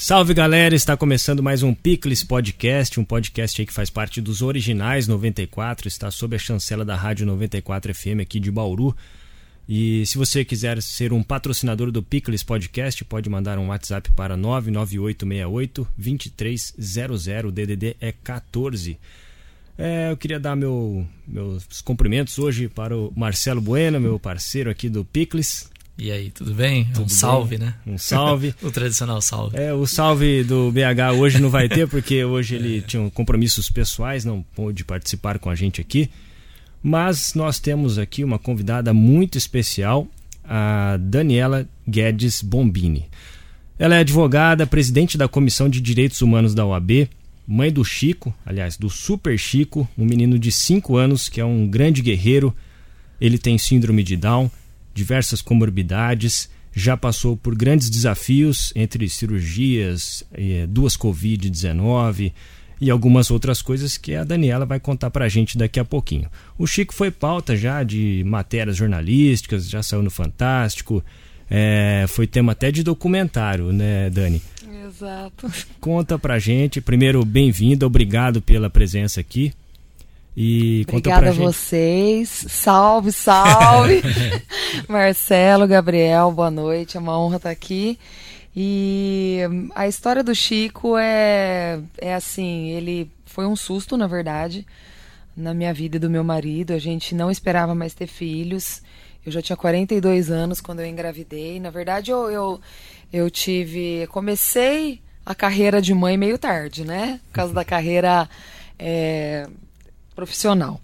Salve galera, está começando mais um Picles Podcast, um podcast que faz parte dos originais 94, está sob a chancela da Rádio 94 FM aqui de Bauru. E se você quiser ser um patrocinador do Picles Podcast, pode mandar um WhatsApp para 99868 2300, o DDD é 14. É, eu queria dar meu, meus cumprimentos hoje para o Marcelo Bueno, meu parceiro aqui do Picles. E aí, tudo bem? Tudo um salve, bem? né? Um salve. o tradicional salve. É, o salve do BH hoje não vai ter, porque hoje ele é. tinha compromissos pessoais, não pôde participar com a gente aqui. Mas nós temos aqui uma convidada muito especial, a Daniela Guedes Bombini. Ela é advogada, presidente da Comissão de Direitos Humanos da OAB, mãe do Chico, aliás, do Super Chico, um menino de 5 anos que é um grande guerreiro. Ele tem síndrome de Down diversas comorbidades, já passou por grandes desafios entre cirurgias, eh, duas Covid-19 e algumas outras coisas que a Daniela vai contar para a gente daqui a pouquinho. O Chico foi pauta já de matérias jornalísticas, já saiu no Fantástico, é, foi tema até de documentário, né, Dani? Exato. Conta pra gente. Primeiro, bem-vindo, obrigado pela presença aqui. E Obrigada a vocês. Salve, salve. Marcelo, Gabriel, boa noite. É uma honra estar aqui. E a história do Chico é, é assim, ele foi um susto, na verdade, na minha vida e do meu marido. A gente não esperava mais ter filhos. Eu já tinha 42 anos quando eu engravidei. Na verdade, eu, eu, eu tive. Comecei a carreira de mãe meio tarde, né? Por causa da carreira. É, profissional.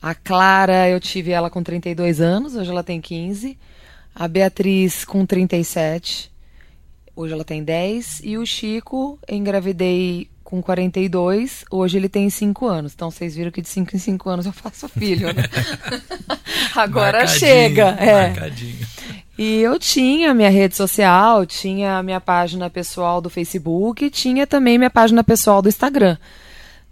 A Clara, eu tive ela com 32 anos, hoje ela tem 15. A Beatriz com 37, hoje ela tem 10. E o Chico, engravidei com 42, hoje ele tem 5 anos. Então vocês viram que de 5 em 5 anos eu faço filho, né? Agora marcadinho, chega. É. Marcadinho. E eu tinha minha rede social, tinha minha página pessoal do Facebook, tinha também minha página pessoal do Instagram.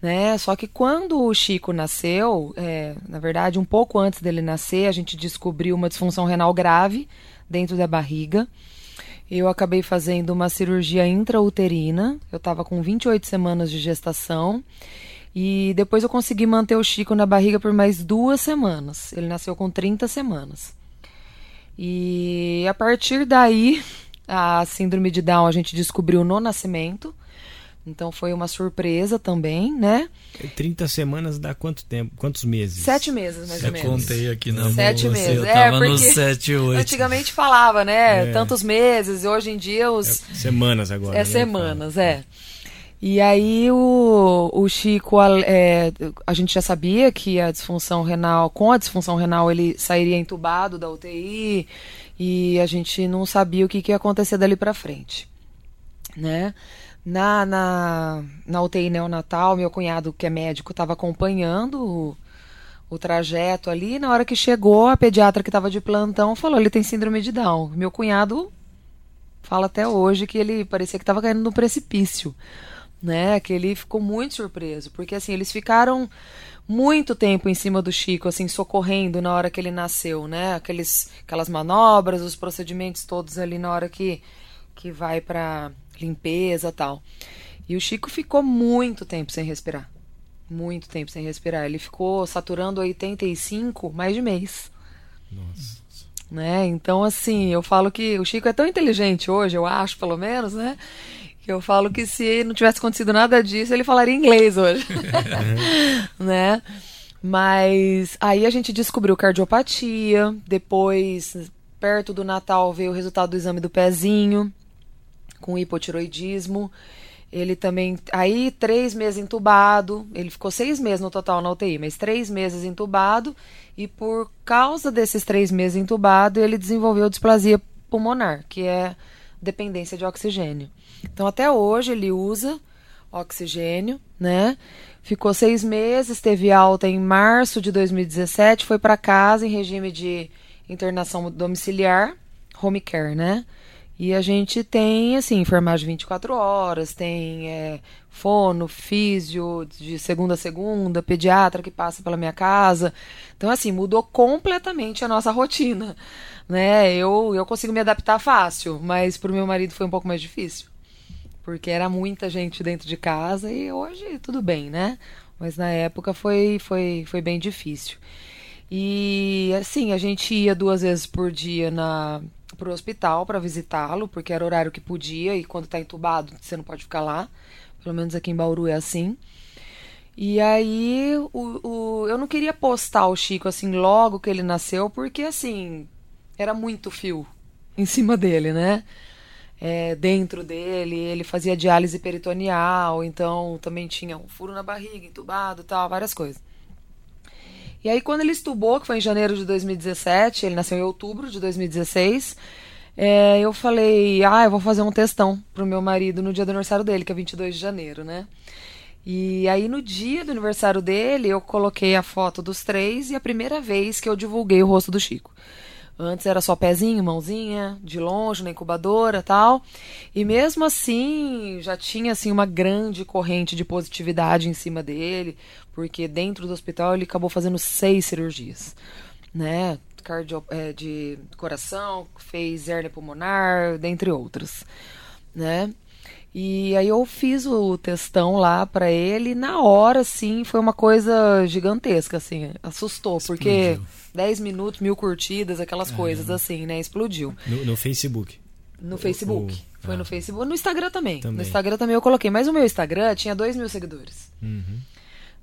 Né? Só que quando o Chico nasceu, é, na verdade, um pouco antes dele nascer, a gente descobriu uma disfunção renal grave dentro da barriga. Eu acabei fazendo uma cirurgia intrauterina. Eu estava com 28 semanas de gestação. E depois eu consegui manter o Chico na barriga por mais duas semanas. Ele nasceu com 30 semanas. E a partir daí, a síndrome de Down a gente descobriu no nascimento. Então foi uma surpresa também, né? 30 semanas dá quanto tempo? Quantos meses? Sete meses, mais eu ou menos. Eu contei aqui na Sete mão, meses. Eu é, tava porque no 7, 8. Antigamente falava, né? É. Tantos meses, hoje em dia os. É semanas agora. É né? semanas, é. E aí o, o Chico, é, a gente já sabia que a disfunção renal, com a disfunção renal, ele sairia entubado da UTI e a gente não sabia o que, que ia acontecer dali para frente, né? Na, na, na UTI neonatal, meu cunhado, que é médico, estava acompanhando o, o trajeto ali. Na hora que chegou, a pediatra que estava de plantão falou: ele tem síndrome de Down. Meu cunhado fala até hoje que ele parecia que estava caindo no precipício. Né, que ele ficou muito surpreso, porque assim, eles ficaram muito tempo em cima do Chico, assim, socorrendo na hora que ele nasceu, né? Aqueles, aquelas manobras, os procedimentos todos ali na hora que, que vai para limpeza tal. E o Chico ficou muito tempo sem respirar. Muito tempo sem respirar. Ele ficou saturando 85 mais de mês. Nossa. Né? Então, assim, eu falo que o Chico é tão inteligente hoje, eu acho, pelo menos, né? Que eu falo que se não tivesse acontecido nada disso, ele falaria inglês hoje. né? Mas aí a gente descobriu cardiopatia. Depois, perto do Natal, veio o resultado do exame do pezinho com hipotiroidismo. Ele também. Aí, três meses entubado. Ele ficou seis meses no total na UTI, mas três meses entubado. E por causa desses três meses entubado, ele desenvolveu displasia pulmonar, que é dependência de oxigênio. Então, até hoje, ele usa oxigênio, né? Ficou seis meses, teve alta em março de 2017, foi para casa em regime de internação domiciliar, home care, né? E a gente tem, assim, enfermagem 24 horas, tem é, fono, físio, de segunda a segunda, pediatra que passa pela minha casa. Então, assim, mudou completamente a nossa rotina, né? Eu, eu consigo me adaptar fácil, mas para o meu marido foi um pouco mais difícil. porque era muita gente dentro de casa e hoje tudo bem, né? Mas na época foi, foi, foi bem difícil. E assim, a gente ia duas vezes por dia na pro hospital para visitá-lo, porque era horário que podia e quando tá entubado, você não pode ficar lá. Pelo menos aqui em Bauru é assim. E aí, o, o, eu não queria postar o Chico assim logo que ele nasceu, porque assim, era muito fio em cima dele, né? É, dentro dele, ele fazia diálise peritoneal, então também tinha um furo na barriga, entubado tal, várias coisas. E aí, quando ele estubou, que foi em janeiro de 2017, ele nasceu em outubro de 2016, é, eu falei, ah, eu vou fazer um testão pro meu marido no dia do aniversário dele, que é 22 de janeiro, né? E aí no dia do aniversário dele, eu coloquei a foto dos três e a primeira vez que eu divulguei o rosto do Chico. Antes era só pezinho, mãozinha, de longe, na incubadora, tal. E mesmo assim, já tinha assim uma grande corrente de positividade em cima dele, porque dentro do hospital ele acabou fazendo seis cirurgias, né? Cardio, é, de coração, fez hernia pulmonar, dentre outras, né? E aí eu fiz o testão lá para ele, e na hora, assim, foi uma coisa gigantesca, assim, assustou, Explodiu. porque 10 minutos, mil curtidas, aquelas coisas assim, né? Explodiu. No, no Facebook. No Facebook. O... Foi ah. no Facebook. No Instagram também. também. No Instagram também eu coloquei. Mas o meu Instagram tinha 2 mil seguidores. Uhum.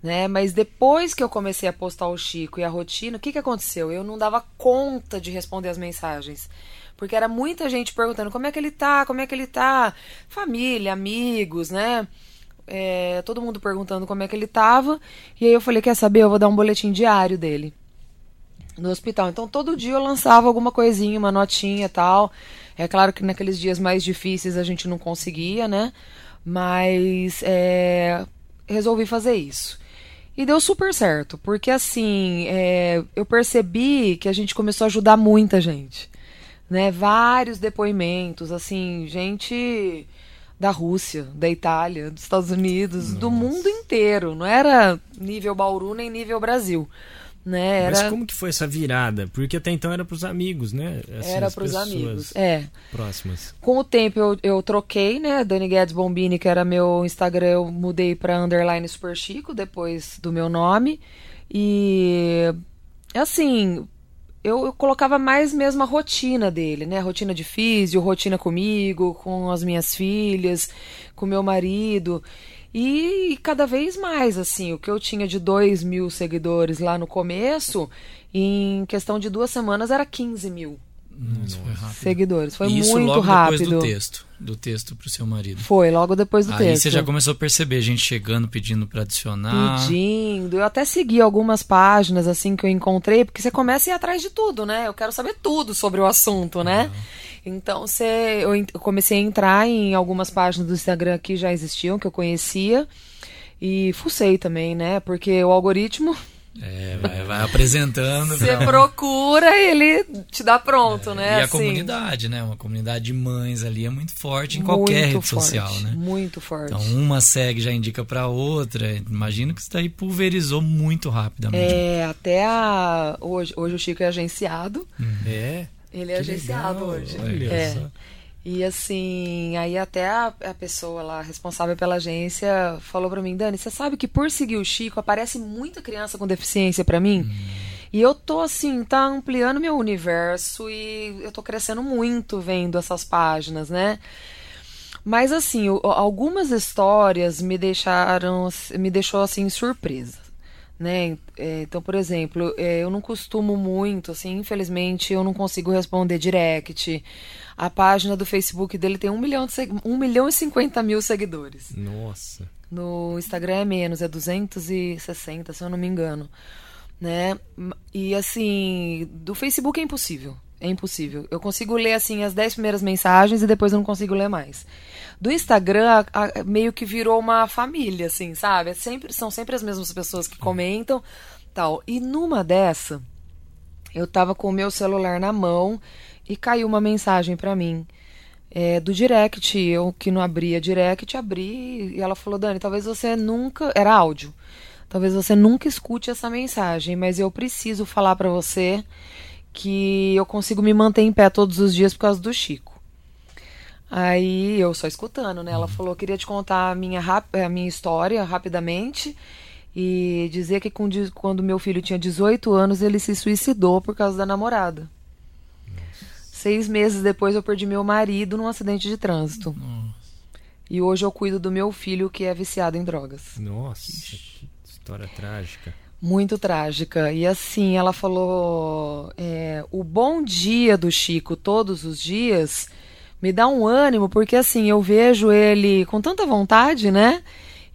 Né? Mas depois que eu comecei a postar o Chico e a rotina, o que, que aconteceu? Eu não dava conta de responder as mensagens. Porque era muita gente perguntando como é que ele tá, como é que ele tá. Família, amigos, né? É, todo mundo perguntando como é que ele tava. E aí eu falei, quer saber? Eu vou dar um boletim diário dele no hospital. Então todo dia eu lançava alguma coisinha, uma notinha tal. É claro que naqueles dias mais difíceis a gente não conseguia, né? Mas é, resolvi fazer isso. E deu super certo, porque assim, é, eu percebi que a gente começou a ajudar muita gente né? Vários depoimentos, assim, gente da Rússia, da Itália, dos Estados Unidos, Nossa. do mundo inteiro. Não era nível Bauru nem nível Brasil. Né? Era... Mas como que foi essa virada? Porque até então era para os amigos, né? Essas era para os amigos, é. Próximas. Com o tempo eu, eu troquei, né? Dani Guedes Bombini, que era meu Instagram, eu mudei para underline Super Chico depois do meu nome. E assim, eu, eu, colocava mais mesmo a rotina dele, né? Rotina de físio, rotina comigo, com as minhas filhas, com meu marido. E, e cada vez mais, assim, o que eu tinha de 2 mil seguidores lá no começo, em questão de duas semanas era 15 mil. Nossa, foi rápido. seguidores. Foi Isso muito logo rápido. Depois do texto, do texto pro seu marido. Foi, logo depois do Aí texto. Aí você já começou a perceber gente chegando pedindo para adicionar. Pedindo. Eu até segui algumas páginas assim que eu encontrei, porque você começa a ir atrás de tudo, né? Eu quero saber tudo sobre o assunto, né? Então você, eu comecei a entrar em algumas páginas do Instagram que já existiam, que eu conhecia. E fucei também, né? Porque o algoritmo é, vai, vai apresentando. Você procura e ele te dá pronto, é, né? E a assim. comunidade, né? Uma comunidade de mães ali é muito forte em muito qualquer rede forte, social, né? Muito forte. Então uma segue já indica para outra. Imagino que isso daí pulverizou muito rapidamente. É, até a hoje, hoje o Chico é agenciado. Uhum. É. Ele é agenciado legal. hoje. Olha é. Só. E assim, aí até a, a, pessoa lá responsável pela agência falou para mim, Dani, você sabe que por seguir o Chico aparece muita criança com deficiência para mim? Hum. E eu tô assim, tá ampliando meu universo e eu tô crescendo muito vendo essas páginas, né? Mas assim, algumas histórias me deixaram, me deixou assim surpresa, né? É, então, por exemplo, é, eu não costumo muito, assim, infelizmente, eu não consigo responder direct. A página do Facebook dele tem 1 milhão, de 1 milhão e 50 mil seguidores. Nossa. No Instagram é menos, é 260, se eu não me engano. Né? E assim, do Facebook é impossível. É impossível. Eu consigo ler assim as 10 primeiras mensagens e depois eu não consigo ler mais. Do Instagram, a, a, meio que virou uma família, assim, sabe? É sempre, são sempre as mesmas pessoas que comentam, tal. E numa dessa, eu tava com o meu celular na mão e caiu uma mensagem para mim é, do direct. Eu que não abria direct, abri e ela falou: Dani, talvez você nunca. Era áudio. Talvez você nunca escute essa mensagem, mas eu preciso falar para você que eu consigo me manter em pé todos os dias por causa do Chico. Aí eu só escutando, né? Ela falou: queria te contar a minha, a minha história rapidamente e dizer que quando meu filho tinha 18 anos ele se suicidou por causa da namorada. Seis meses depois eu perdi meu marido num acidente de trânsito. Nossa. E hoje eu cuido do meu filho que é viciado em drogas. Nossa, que história trágica. Muito trágica. E assim, ela falou: é, o bom dia do Chico todos os dias me dá um ânimo, porque assim, eu vejo ele com tanta vontade, né?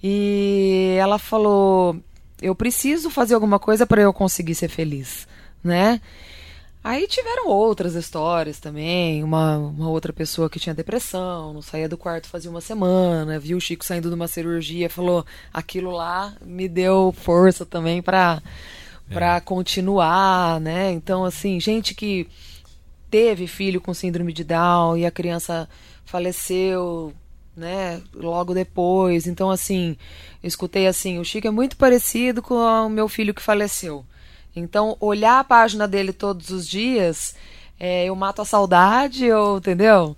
E ela falou: eu preciso fazer alguma coisa para eu conseguir ser feliz, né? Aí tiveram outras histórias também. Uma, uma outra pessoa que tinha depressão, não saía do quarto fazia uma semana, viu o Chico saindo de uma cirurgia, falou: aquilo lá me deu força também para é. continuar, né? Então, assim, gente que teve filho com síndrome de Down e a criança faleceu, né, logo depois. Então, assim, eu escutei assim: o Chico é muito parecido com o meu filho que faleceu. Então, olhar a página dele todos os dias, é, eu mato a saudade, eu, entendeu?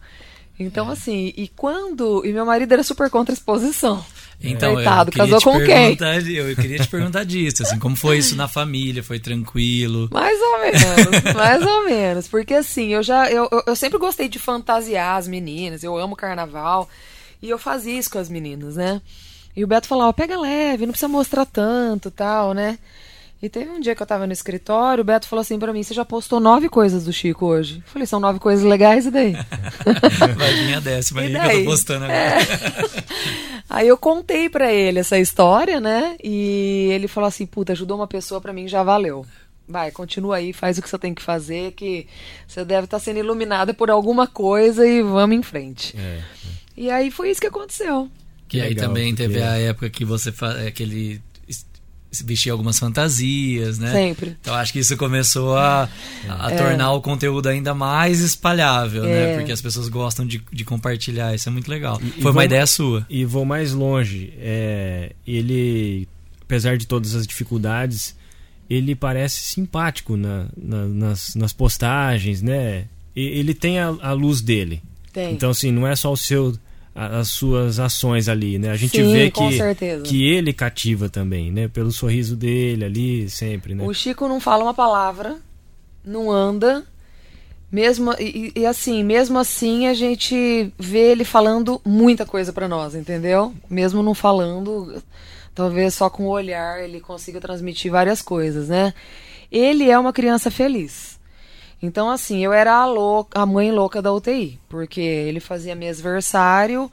Então, é. assim, e quando. E meu marido era super contra a exposição. Então, Coitado, casou com quem? Eu queria te perguntar disso, assim, como foi isso na família? Foi tranquilo? Mais ou menos, mais ou menos. Porque assim, eu já. Eu, eu sempre gostei de fantasiar as meninas, eu amo carnaval. E eu fazia isso com as meninas, né? E o Beto falava, pega leve, não precisa mostrar tanto tal, né? E teve um dia que eu tava no escritório, o Beto falou assim para mim: Você já postou nove coisas do Chico hoje? Eu falei: São nove coisas legais, e daí? Vai vir a décima aí que eu tô postando agora. É. aí eu contei para ele essa história, né? E ele falou assim: Puta, ajudou uma pessoa para mim, já valeu. Vai, continua aí, faz o que você tem que fazer, que você deve estar tá sendo iluminada por alguma coisa e vamos em frente. É, é. E aí foi isso que aconteceu. Que aí também teve a época que você fa... que ele vestir algumas fantasias, né? Sempre. Então acho que isso começou a, a é. tornar o conteúdo ainda mais espalhável, né? é. né? Porque as pessoas gostam de, de compartilhar. Isso é muito legal. E, Foi e uma vou, ideia sua. E vou mais longe. É, ele, apesar de todas as dificuldades, ele parece simpático na, na, nas, nas postagens, né? E, ele tem a, a luz dele. Tem. Então, assim, não é só o seu as suas ações ali, né? A gente Sim, vê que, que ele cativa também, né? Pelo sorriso dele ali, sempre, né? O Chico não fala uma palavra, não anda, mesmo e, e assim, mesmo assim a gente vê ele falando muita coisa para nós, entendeu? Mesmo não falando, talvez só com o olhar ele consiga transmitir várias coisas, né? Ele é uma criança feliz. Então, assim, eu era a, louca, a mãe louca da UTI, porque ele fazia mêsversário.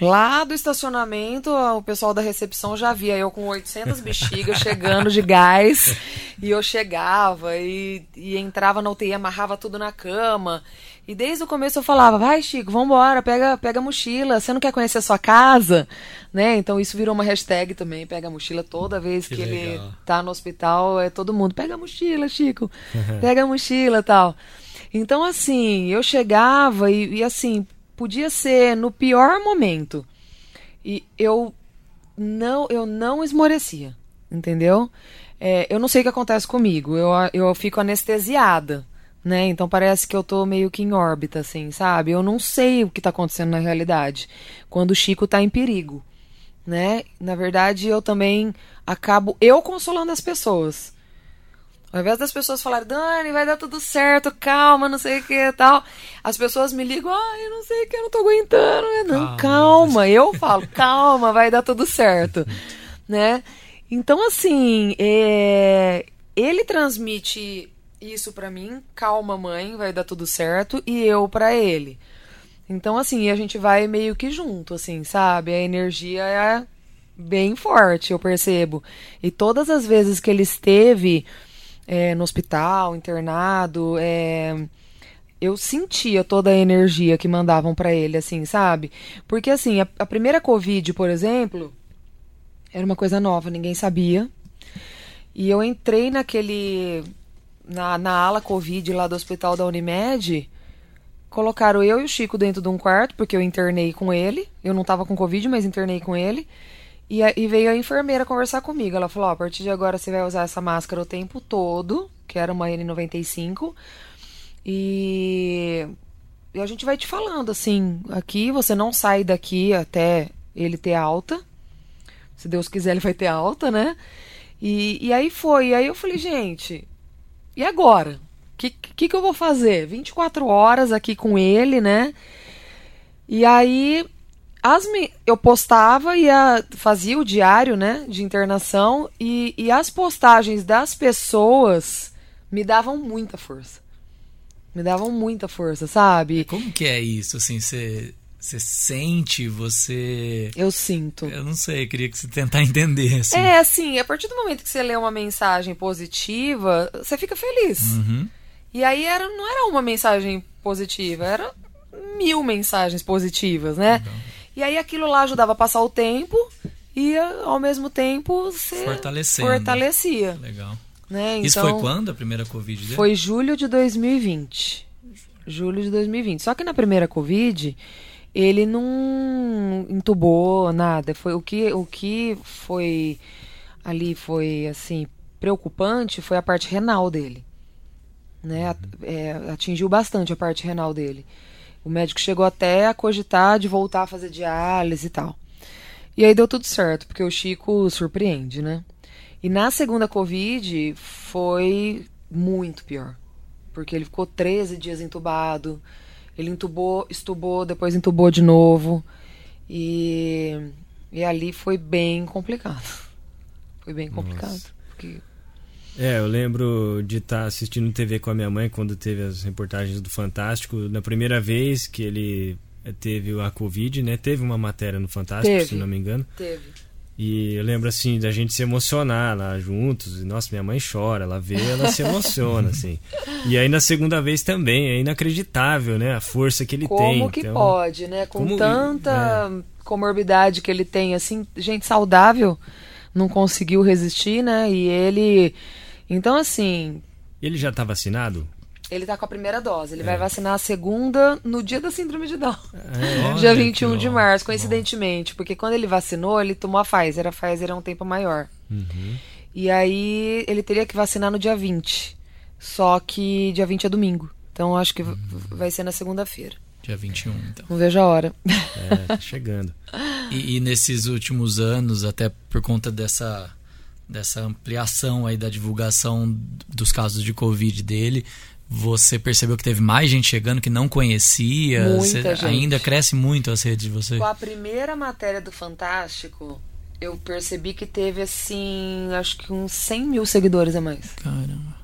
Lá do estacionamento, o pessoal da recepção já via eu com 800 bexigas chegando de gás. E eu chegava e, e entrava na UTI, amarrava tudo na cama. E desde o começo eu falava, vai Chico, vambora, pega, pega a mochila, você não quer conhecer a sua casa? Né? Então isso virou uma hashtag também, pega a mochila toda vez que, que ele tá no hospital, é todo mundo, pega a mochila, Chico, pega a mochila tal. Então assim, eu chegava e, e assim, podia ser no pior momento. E eu não, eu não esmorecia, entendeu? É, eu não sei o que acontece comigo, eu, eu fico anestesiada né? Então parece que eu tô meio que em órbita, assim, sabe? Eu não sei o que tá acontecendo na realidade quando o Chico tá em perigo, né? Na verdade, eu também acabo eu consolando as pessoas. Ao invés das pessoas falarem, Dani, vai dar tudo certo, calma, não sei o que tal. As pessoas me ligam, ah, eu não sei o que, eu não tô aguentando. Não, calma, calma. eu falo, calma, vai dar tudo certo, né? Então, assim, é... ele transmite isso para mim, calma mãe, vai dar tudo certo, e eu para ele. Então assim, a gente vai meio que junto, assim, sabe? A energia é bem forte, eu percebo. E todas as vezes que ele esteve é, no hospital, internado, é, eu sentia toda a energia que mandavam para ele, assim, sabe? Porque assim, a, a primeira Covid, por exemplo, era uma coisa nova, ninguém sabia. E eu entrei naquele na, na ala Covid lá do hospital da Unimed, colocaram eu e o Chico dentro de um quarto, porque eu internei com ele. Eu não estava com Covid, mas internei com ele. E, e veio a enfermeira conversar comigo. Ela falou: oh, a partir de agora você vai usar essa máscara o tempo todo, que era uma N95. E e a gente vai te falando assim, aqui você não sai daqui até ele ter alta. Se Deus quiser, ele vai ter alta, né? E, e aí foi. E aí eu falei, gente, e agora? O que, que, que eu vou fazer? 24 horas aqui com ele, né? E aí as eu postava e a, fazia o diário, né, de internação e, e as postagens das pessoas me davam muita força. Me davam muita força, sabe? Como que é isso, assim, você você sente, você. Eu sinto. Eu não sei, queria que você tentar entender. Assim. É, assim, a partir do momento que você lê uma mensagem positiva, você fica feliz. Uhum. E aí era, não era uma mensagem positiva, era mil mensagens positivas, né? E aí aquilo lá ajudava a passar o tempo e ao mesmo tempo você fortalecia. Legal. Né? Isso foi então, quando a primeira Covid dele? Foi julho de 2020. Julho de 2020. Só que na primeira Covid, ele não entubou nada. Foi o que, o que foi ali foi assim preocupante foi a parte renal dele. Né? É, atingiu bastante a parte renal dele. O médico chegou até a cogitar de voltar a fazer diálise e tal. E aí deu tudo certo, porque o Chico surpreende, né? E na segunda Covid foi muito pior. Porque ele ficou 13 dias entubado. Ele entubou, estubou, depois entubou de novo. E, e ali foi bem complicado. Foi bem complicado. Porque é, eu lembro de estar tá assistindo TV com a minha mãe quando teve as reportagens do Fantástico. Na primeira vez que ele teve a Covid, né? Teve uma matéria no Fantástico, teve, se não me engano. Teve. E eu lembro assim da gente se emocionar lá juntos. E, nossa, minha mãe chora, ela vê, ela se emociona assim. E aí na segunda vez também, é inacreditável, né? A força que ele como tem. Como que então, pode, né? Com como, tanta é. comorbidade que ele tem, assim, gente saudável não conseguiu resistir, né? E ele então, assim. Ele já está vacinado? Ele está com a primeira dose. Ele é. vai vacinar a segunda no dia da síndrome de Down. É, dia 21 de março, coincidentemente. Bom. Porque quando ele vacinou, ele tomou a Pfizer. A Pfizer é um tempo maior. Uhum. E aí ele teria que vacinar no dia 20. Só que dia 20 é domingo. Então acho que uhum. vai ser na segunda-feira. Dia 21, então. Não vejo a hora. É, tá chegando. e, e nesses últimos anos, até por conta dessa dessa ampliação aí da divulgação dos casos de Covid dele, você percebeu que teve mais gente chegando que não conhecia? Muita gente. Ainda cresce muito as redes de você? Com a primeira matéria do Fantástico, eu percebi que teve, assim, acho que uns 100 mil seguidores a mais. Caramba.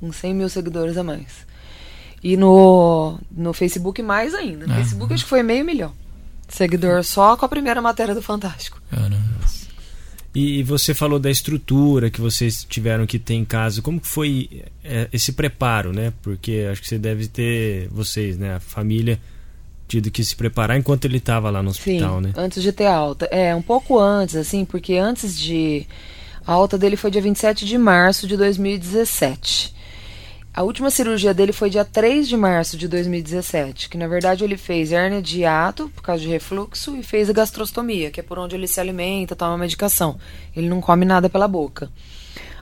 Uns 100 mil seguidores a mais. E no, no Facebook mais ainda. No Facebook acho que foi meio milhão. Seguidor só com a primeira matéria do Fantástico. Caramba. E você falou da estrutura que vocês tiveram que ter em casa. Como que foi é, esse preparo, né? Porque acho que você deve ter, vocês, né? A família, tido que se preparar enquanto ele estava lá no hospital, Sim, né? antes de ter alta. É, um pouco antes, assim, porque antes de... A alta dele foi dia 27 de março de 2017. A última cirurgia dele foi dia 3 de março de 2017, que na verdade ele fez hérnia de hiato por causa de refluxo e fez a gastrostomia, que é por onde ele se alimenta, toma medicação. Ele não come nada pela boca.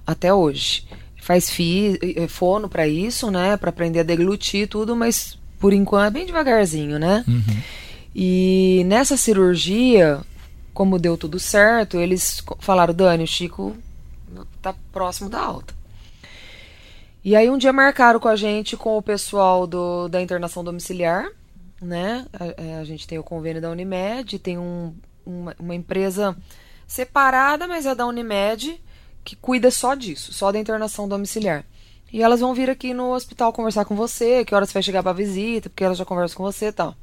Até hoje. Faz fi, eh, fono para isso, né, para aprender a deglutir tudo, mas por enquanto é bem devagarzinho, né? Uhum. E nessa cirurgia, como deu tudo certo, eles falaram: "Dani, o Chico tá próximo da alta". E aí um dia marcaram com a gente, com o pessoal do, da internação domiciliar, né? A, é, a gente tem o convênio da Unimed, tem um, uma, uma, empresa separada, mas é da Unimed, que cuida só disso, só da internação domiciliar. E elas vão vir aqui no hospital conversar com você, que horas você vai chegar para visita, porque elas já conversam com você e tal.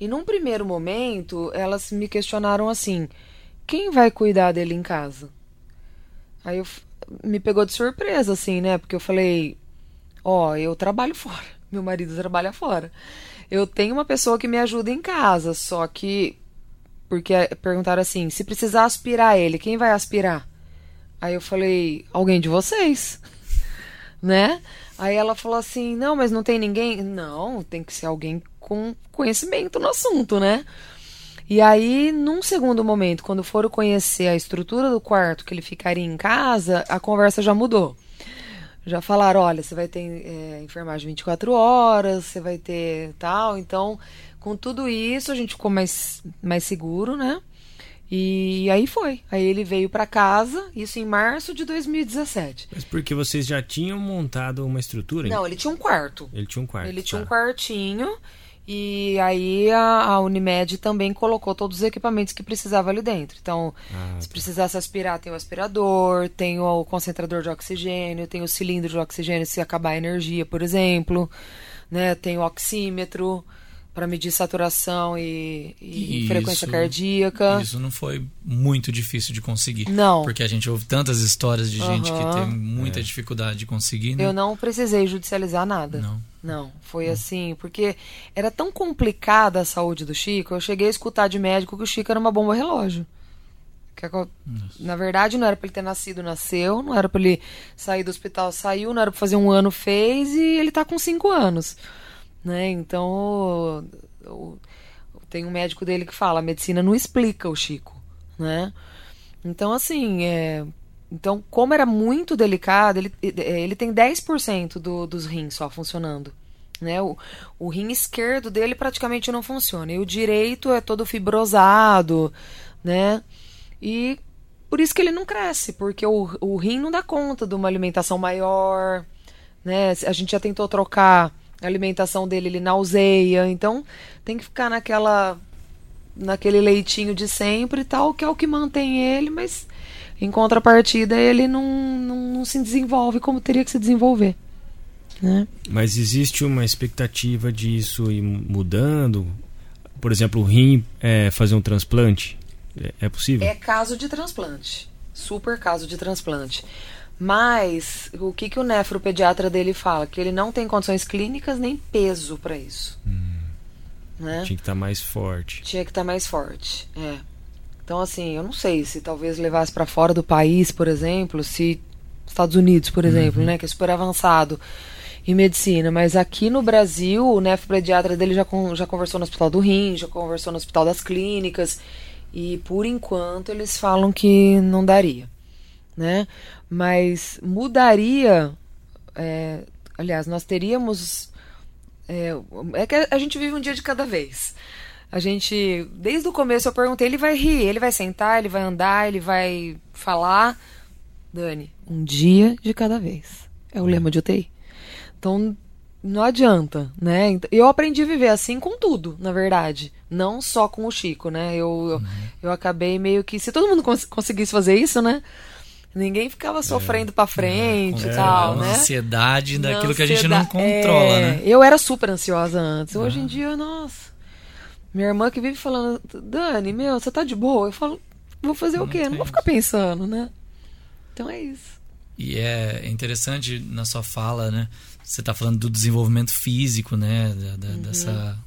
E num primeiro momento, elas me questionaram assim: quem vai cuidar dele em casa? Aí eu, me pegou de surpresa, assim, né? Porque eu falei: Ó, oh, eu trabalho fora, meu marido trabalha fora. Eu tenho uma pessoa que me ajuda em casa, só que. Porque perguntaram assim: se precisar aspirar ele, quem vai aspirar? Aí eu falei: alguém de vocês, né? Aí ela falou assim: não, mas não tem ninguém? Não, tem que ser alguém com conhecimento no assunto, né? E aí, num segundo momento, quando foram conhecer a estrutura do quarto que ele ficaria em casa, a conversa já mudou. Já falaram, olha, você vai ter é, enfermagem 24 horas, você vai ter tal. Então, com tudo isso, a gente ficou mais, mais seguro, né? E aí foi. Aí ele veio para casa, isso em março de 2017. Mas porque vocês já tinham montado uma estrutura? Não, ele tinha um quarto. Ele tinha um quarto. Ele tinha tá. um quartinho. E aí a, a, Unimed também colocou todos os equipamentos que precisava ali dentro. Então, ah, se tá. precisasse aspirar, tem o aspirador, tem o concentrador de oxigênio, tem o cilindro de oxigênio se acabar a energia, por exemplo, né? Tem o oxímetro para medir saturação e, e isso, frequência cardíaca. Isso não foi muito difícil de conseguir. Não. Porque a gente ouve tantas histórias de gente que tem muita é. dificuldade de conseguir. Né? Eu não precisei judicializar nada. Não. Não, foi assim, porque era tão complicada a saúde do Chico, eu cheguei a escutar de médico que o Chico era uma bomba relógio. Que, na verdade, não era para ele ter nascido, nasceu, não era para ele sair do hospital, saiu, não era para fazer um ano, fez, e ele tá com cinco anos. Né? Então, tem um médico dele que fala, a medicina não explica o Chico, né? Então, assim, é, então, como era muito delicado, ele, ele tem 10% do, dos rins só funcionando. Né? O, o rim esquerdo dele praticamente não funciona. E o direito é todo fibrosado, né? E por isso que ele não cresce, porque o, o rim não dá conta de uma alimentação maior, né? A gente já tentou trocar a alimentação dele, ele nauseia, então tem que ficar naquela naquele leitinho de sempre e tal, que é o que mantém ele, mas em contrapartida ele não, não, não se desenvolve como teria que se desenvolver. Né? Mas existe uma expectativa disso ir mudando? Por exemplo, o rim é, fazer um transplante? É, é possível? É caso de transplante. Super caso de transplante. Mas o que, que o nefropediatra dele fala? Que ele não tem condições clínicas nem peso para isso. Hum. Né? Tinha que estar tá mais forte. Tinha que estar tá mais forte, é. Então, assim, eu não sei se talvez levasse para fora do país, por exemplo, se Estados Unidos, por exemplo, uhum. né, que é super avançado em medicina, mas aqui no Brasil, o nefropediatra dele já, com, já conversou no Hospital do Rim, já conversou no Hospital das Clínicas, e por enquanto eles falam que não daria né? Mas mudaria. É, aliás, nós teríamos. É, é que a gente vive um dia de cada vez. A gente, desde o começo eu perguntei, ele vai rir, ele vai sentar, ele vai andar, ele vai falar. Dani, um dia de cada vez. É o lema de UTI. Então, não adianta, né? Eu aprendi a viver assim com tudo, na verdade. Não só com o Chico, né? Eu, eu, uhum. eu acabei meio que. Se todo mundo cons conseguisse fazer isso, né? Ninguém ficava sofrendo é, para frente é, e tal, uma né? ansiedade daquilo que a gente não controla, é, né? Eu era super ansiosa antes. Hoje em dia, nossa. Minha irmã que vive falando, Dani, meu, você tá de boa? Eu falo, vou fazer não o quê? Não vou ficar pensando, né? Então é isso. E é interessante na sua fala, né? Você tá falando do desenvolvimento físico, né? Da, da, uhum. dessa,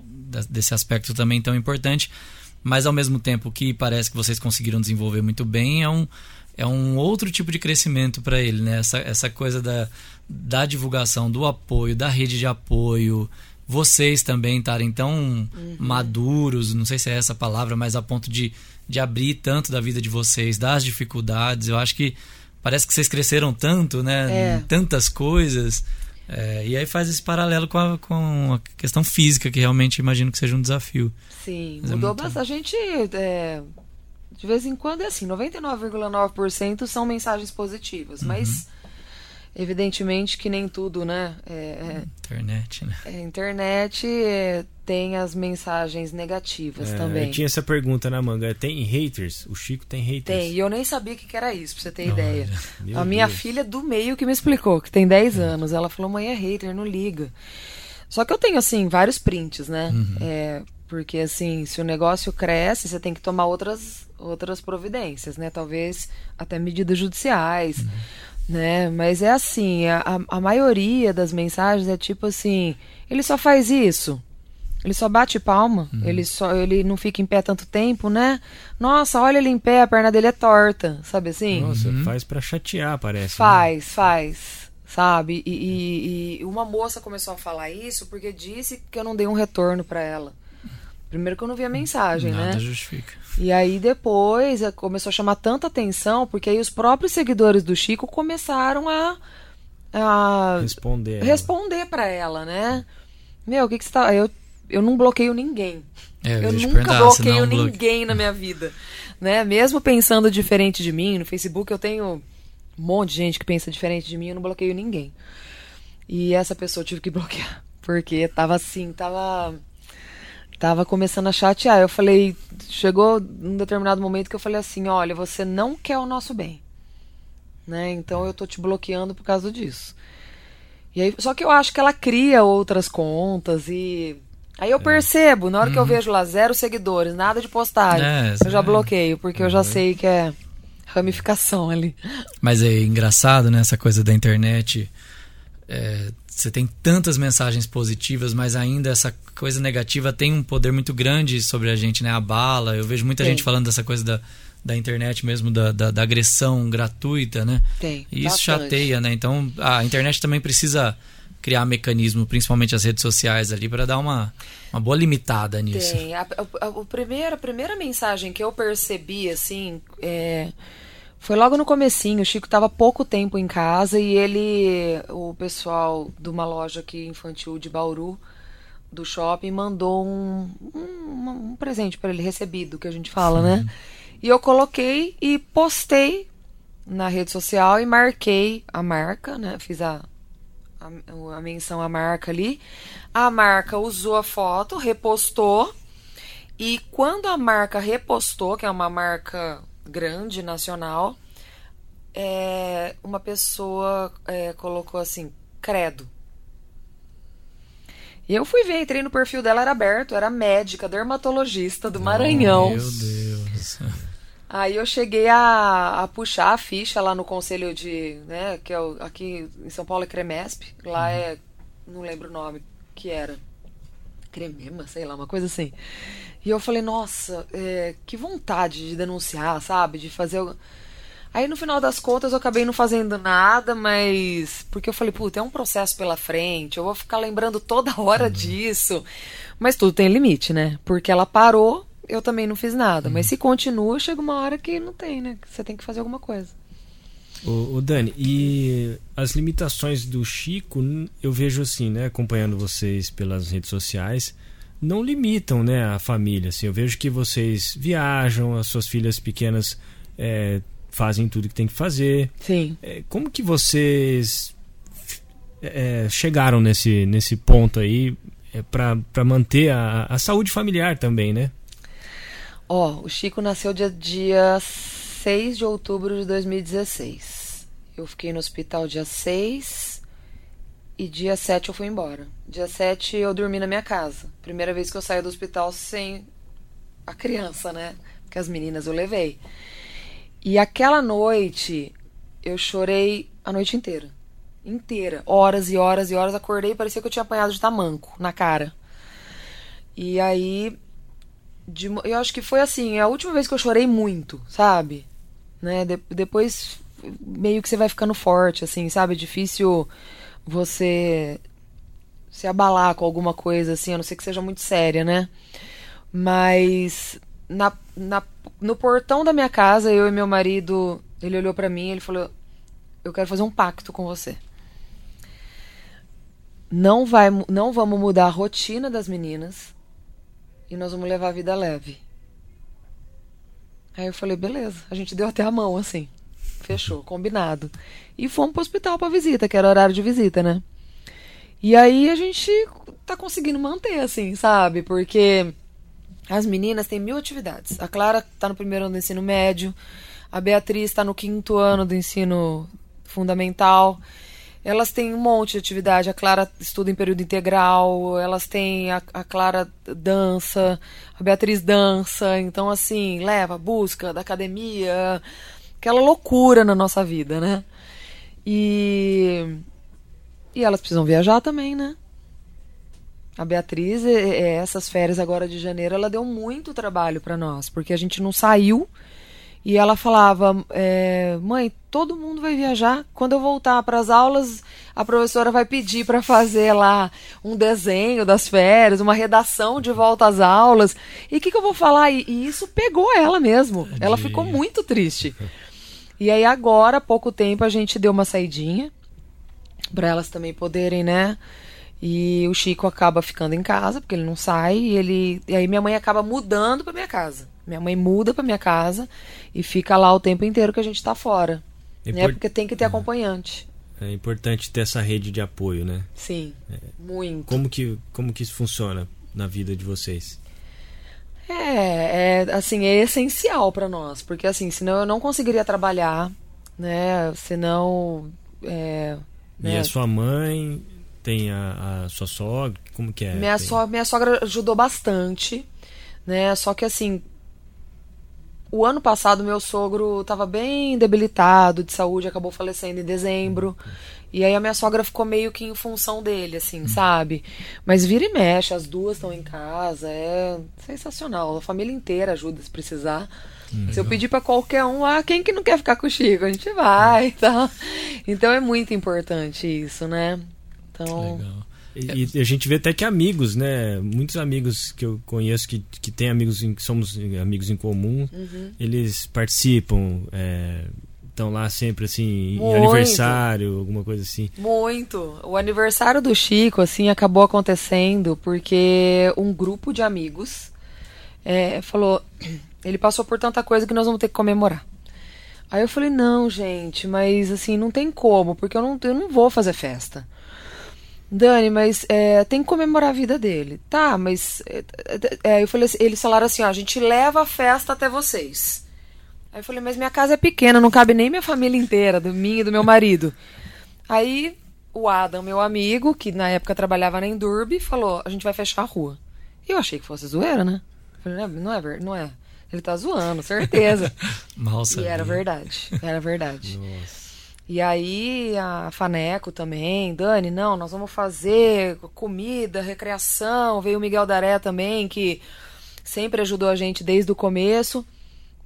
da, desse aspecto também tão importante. Mas ao mesmo tempo que parece que vocês conseguiram desenvolver muito bem, é um é um outro tipo de crescimento para ele, né? Essa, essa coisa da, da divulgação, do apoio, da rede de apoio, vocês também estarem tão uhum. maduros, não sei se é essa palavra, mas a ponto de, de abrir tanto da vida de vocês, das dificuldades. Eu acho que parece que vocês cresceram tanto, né? É. Tantas coisas. É, e aí faz esse paralelo com a, com a questão física, que realmente imagino que seja um desafio. Sim, mas é mudou é muito... bastante. A gente é, de vez em quando é assim, 99,9% são mensagens positivas, uhum. mas evidentemente que nem tudo, né? É, é, internet, né? É, internet é, tem as mensagens negativas é, também. Eu tinha essa pergunta na manga. Tem haters? O Chico tem haters? Tem, e eu nem sabia o que era isso, pra você ter ideia. A minha Deus. filha do meio que me explicou, que tem 10 é. anos. Ela falou, mãe, é hater, não liga. Só que eu tenho, assim, vários prints, né? Uhum. É, porque, assim, se o negócio cresce, você tem que tomar outras outras providências, né? Talvez até medidas judiciais, uhum. Né? Mas é assim, a, a maioria das mensagens é tipo assim, ele só faz isso, ele só bate palma, uhum. ele só ele não fica em pé tanto tempo, né? Nossa, olha ele em pé, a perna dele é torta, sabe assim? Nossa, uhum. faz para chatear, parece. Faz, né? faz, sabe? E, e, e, uma moça começou a falar isso porque disse que eu não dei um retorno para ela. Primeiro que eu não vi a mensagem, Nada né? justifica. E aí depois eh, começou a chamar tanta atenção, porque aí os próprios seguidores do Chico começaram a, a Responder. responder pra ela, né? Meu, o que que você tá. Eu, eu não bloqueio ninguém. É, eu eu nunca bloqueio não bloque- ninguém na minha vida. Né? Mesmo pensando diferente de mim, no Facebook eu tenho um monte de gente que pensa diferente de mim, eu não bloqueio ninguém. E essa pessoa eu tive que bloquear. Porque tava assim, tava. Tava começando a chatear. Eu falei. Chegou num determinado momento que eu falei assim: olha, você não quer o nosso bem. Né? Então eu tô te bloqueando por causa disso. E aí, só que eu acho que ela cria outras contas e. Aí eu percebo, na hora que eu vejo lá zero seguidores, nada de postagem, É, eu já é. bloqueio, porque eu já sei que é ramificação ali. Mas é engraçado, né? Essa coisa da internet. É, você tem tantas mensagens positivas, mas ainda essa coisa negativa tem um poder muito grande sobre a gente, né? Abala. Eu vejo muita Tem. gente falando dessa coisa da, da internet mesmo, da, da, da agressão gratuita, né? Tem. E isso bastante. chateia, né? Então a internet também precisa criar mecanismo, principalmente as redes sociais ali, para dar uma, uma boa limitada nisso. Tem. A, a, a- o primeiro, a primeira mensagem que eu percebi, assim, é, foi logo no comecinho. O Chico estava pouco tempo em casa e ele, o pessoal de uma loja aqui infantil de Bauru, do shopping, mandou um, um, um presente para ele, recebido, que a gente fala, né? E eu coloquei e postei na rede social e marquei a marca, né? Fiz a, a, a menção à marca ali. A marca usou a foto, repostou. E quando a marca repostou, que é uma marca grande, nacional, é, uma pessoa é, colocou assim, credo. E eu fui ver, entrei no perfil dela, era aberto, era médica, dermatologista do Maranhão. Meu Deus. Aí eu cheguei a, a puxar a ficha lá no conselho de, né, que é o, aqui em São Paulo é Cremesp, lá é, não lembro o nome que era, Cremema, sei lá, uma coisa assim. E eu falei, nossa, é, que vontade de denunciar, sabe, de fazer... Aí no final das contas eu acabei não fazendo nada, mas. Porque eu falei, puta, é um processo pela frente, eu vou ficar lembrando toda hora disso. Mas tudo tem limite, né? Porque ela parou, eu também não fiz nada. Mas se continua, chega uma hora que não tem, né? Você tem que fazer alguma coisa. O, o Dani, e as limitações do Chico, eu vejo assim, né, acompanhando vocês pelas redes sociais, não limitam, né, a família. Assim, eu vejo que vocês viajam, as suas filhas pequenas é, fazem tudo que tem que fazer. Sim. É, como que vocês é, chegaram nesse, nesse ponto aí é, para manter a, a saúde familiar também, né? Ó, o Chico nasceu dia, dia 6 de outubro de 2016. Eu fiquei no hospital dia 6 e dia 7 eu fui embora. Dia 7 eu dormi na minha casa. Primeira vez que eu saio do hospital sem a criança, né? Porque as meninas eu levei. E aquela noite eu chorei a noite inteira. Inteira. Horas e horas e horas. Acordei parecia que eu tinha apanhado de tamanco na cara. E aí de eu acho que foi assim, a última vez que eu chorei muito, sabe? Né? De- depois meio que você vai ficando forte, assim, sabe? É difícil você se abalar com alguma coisa, assim, a não ser que seja muito séria, né? Mas na, na, no portão da minha casa, eu e meu marido, ele olhou pra mim e ele falou: Eu quero fazer um pacto com você. Não, vai, não vamos mudar a rotina das meninas e nós vamos levar a vida leve. Aí eu falei, beleza. A gente deu até a mão, assim. Fechou, combinado. E fomos pro hospital pra visita, que era horário de visita, né? E aí a gente tá conseguindo manter, assim, sabe? Porque as meninas têm mil atividades. A Clara tá no primeiro ano do ensino médio, a Beatriz tá no quinto ano do ensino fundamental. Elas têm um monte de atividade. A Clara estuda em período integral, elas têm. A, a Clara dança, a Beatriz dança. Então, assim, leva, busca da academia. Aquela loucura na nossa vida, né? E. E elas precisam viajar também, né? A Beatriz, é- é, essas férias agora de janeiro, ela deu muito trabalho para nós, porque a gente não saiu E ela falava: é, Mãe, todo mundo vai viajar. Quando eu voltar para as aulas, a professora vai pedir para fazer lá um desenho das férias, uma redação de volta às aulas. E o que, que, eu vou falar? E, e, isso pegou ela mesmo. Ela ficou muito triste. E aí, agora, há pouco tempo, a gente deu uma saidinha para elas também poderem, né? E o Chico acaba ficando em casa, porque ele não sai, e ele e aí minha mãe acaba mudando para minha casa. Minha mãe muda para minha casa e fica lá o tempo inteiro que a gente está fora. É né? Porque tem que ter acompanhante. É importante ter essa rede de apoio, né? Sim. É. Muito. Como que, como que isso funciona na vida de vocês? É, é assim, é essencial para nós, porque assim, senão eu não conseguiria trabalhar, né? Senão. É, e né? a sua mãe tem a, a, sua sogra? Como que é? Minha, tem... so, minha sogra ajudou bastante, né? Só que assim, o ano passado meu sogro estava bem debilitado de saúde, acabou falecendo em dezembro. E aí a minha sogra ficou meio que em função dele, assim, sabe? Mas vira e mexe, as duas estão em casa, é sensacional. A família inteira ajuda se precisar. Legal. Se eu pedir para qualquer um, ah, quem que não quer ficar com o Chico? A gente vai, tá? Então é muito importante isso, né? Então. Legal. E, e, a gente vê até que amigos, né? Muitos amigos que eu conheço que, que têm amigos, em, que somos amigos em comum, uhum. eles participam, estão é, lá sempre assim, Muito. em aniversário, alguma coisa assim. Muito. O aniversário do Chico, assim, acabou acontecendo porque um grupo de amigos é, falou: ele passou por tanta coisa que nós vamos ter que comemorar. Aí eu falei: não, gente, mas assim, não tem como, porque eu não, eu não vou fazer festa. Dani, mas é, tem que comemorar a vida dele. Tá, mas. É, é, eu falei assim, eles falaram assim: ó, a gente leva a festa até vocês. Aí eu falei, mas minha casa é pequena, não cabe nem minha família inteira, do mim e do meu marido. Aí o Adam, meu amigo, que na época trabalhava na Endurbe, falou: a gente vai fechar a rua. E eu achei que fosse zoeira, né? Eu falei, não é, não é. Ele tá zoando, certeza. Mal sabia. E era verdade. Era verdade. Nossa. E aí a Faneco também, Dani, não, nós vamos fazer comida, recreação. Veio o Miguel Daré também, que sempre ajudou a gente desde o começo.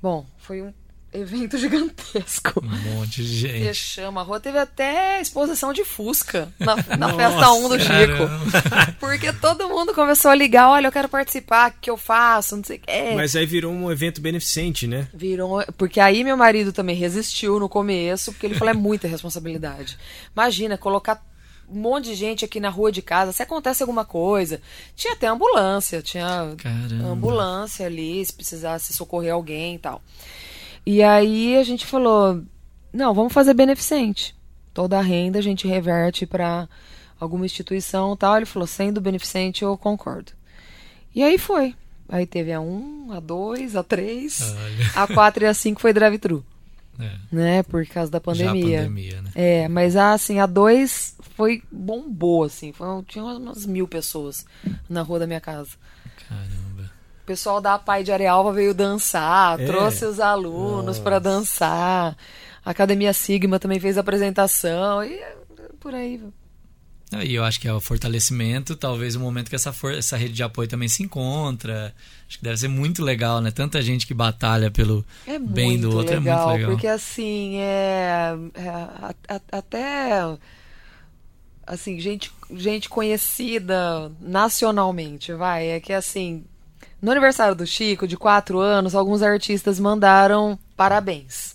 Bom, foi um evento gigantesco. Um monte de gente. Fechamos a rua. Teve até exposição de Fusca na, na Nossa, festa 1 do Chico. Porque todo mundo começou a ligar, olha, eu quero participar, o que eu faço, não sei o que. Mas aí virou um evento beneficente, né? Virou. Porque aí meu marido também resistiu no começo, porque ele falou, é muita responsabilidade. Imagina, colocar um monte de gente aqui na rua de casa, se acontece alguma coisa. Tinha até ambulância, tinha Caramba. ambulância ali, se precisasse socorrer alguém e tal. E aí a gente falou: não, vamos fazer beneficente. Toda a renda a gente reverte para alguma instituição tal. Ele falou: sendo beneficente, eu concordo. E aí foi. Aí teve a 1, a 2, a 3, a 4 e a 5 foi drive-thru. É. Né, por causa da pandemia. Pandemia né? É, mas assim, a 2 foi bombou, assim. Foi, tinha umas mil pessoas na rua da minha casa. Caramba. O pessoal da Pai de Arealva veio dançar, é. trouxe os alunos para dançar. A Academia Sigma também fez apresentação e por aí. E eu acho que é o fortalecimento, talvez o momento que essa, for essa rede de apoio também se encontra. Acho que deve ser muito legal, né? Tanta gente que batalha pelo é bem do outro legal, é muito legal. Porque assim, é, é a, a, até assim, gente, gente conhecida nacionalmente, vai. É que assim, no aniversário do Chico, de 4 anos, alguns artistas mandaram parabéns.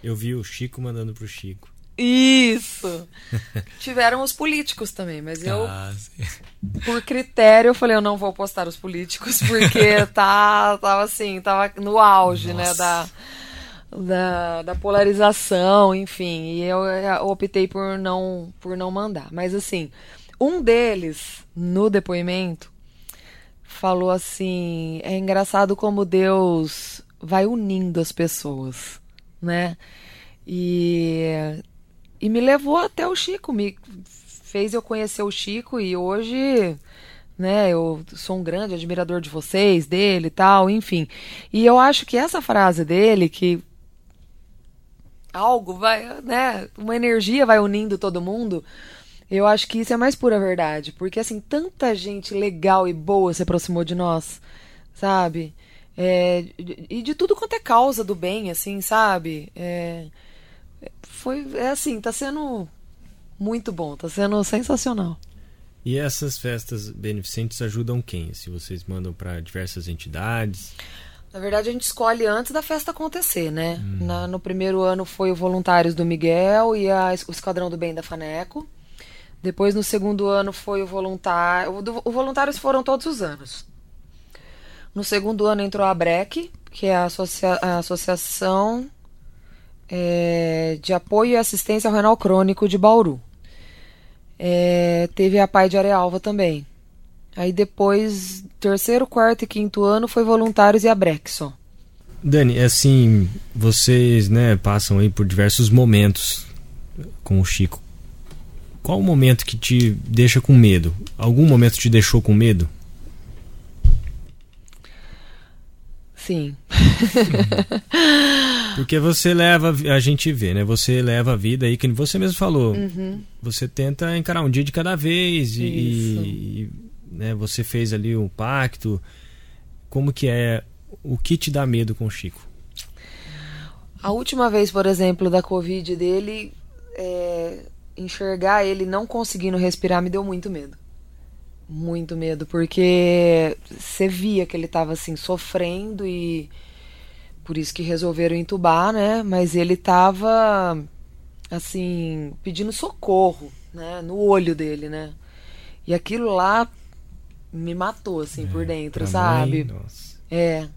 Eu vi o Chico mandando pro Chico. Isso! Tiveram os políticos também, mas eu, ah, por critério, eu falei, eu não vou postar os políticos, porque tá, tava assim, tava no auge, né, Nossa. né, da, da, da, polarização, enfim, e eu, eu optei por não, por não mandar. Mas assim, um deles, no depoimento, falou assim: é engraçado como Deus vai unindo as pessoas, né? E, e me levou até o Chico, me fez eu conhecer o Chico e hoje, né, eu sou um grande admirador de vocês, dele e tal, enfim. E eu acho que essa frase dele, que algo vai, né, uma energia vai unindo todo mundo, eu acho que isso é mais pura verdade, porque assim, tanta gente legal e boa se aproximou de nós, sabe? É, e de tudo quanto é causa do bem, assim, sabe? É, foi, é assim, tá sendo muito bom, tá sendo sensacional. E essas festas beneficentes ajudam quem? Se vocês mandam para diversas entidades? Na verdade, a gente escolhe antes da festa acontecer, né? Hum. Na, no primeiro ano foi o Voluntários do Miguel e a, o Esquadrão do Bem da Faneco. Depois, no segundo ano, foi o Voluntário. O, Voluntários foram todos os anos. No segundo ano entrou a BREC, que é a, associa, a Associação é, de Apoio e Assistência ao Renal Crônico de Bauru. É, teve a Pai de Arealva também. Aí depois, terceiro, quarto e quinto ano foi voluntários e a Brexon. Dani, assim, vocês né, passam aí por diversos momentos com o Chico. Qual o momento que te deixa com medo? Algum momento te deixou com medo? Sim. Porque você leva, a gente vê, né? Você leva a vida aí, que você mesmo falou. Uhum. Você tenta encarar um dia de cada vez e, e, né, você fez ali um pacto. Como que é? O que te dá medo com o Chico? A última vez, por exemplo, da Covid dele, é, enxergar ele não conseguindo respirar me deu muito medo muito medo, porque você via que ele estava assim sofrendo e por isso que resolveram entubar, né? Mas ele estava assim pedindo socorro, né? No olho dele, né? E aquilo lá me matou assim é, por dentro, sabe? Mãe, nossa. É.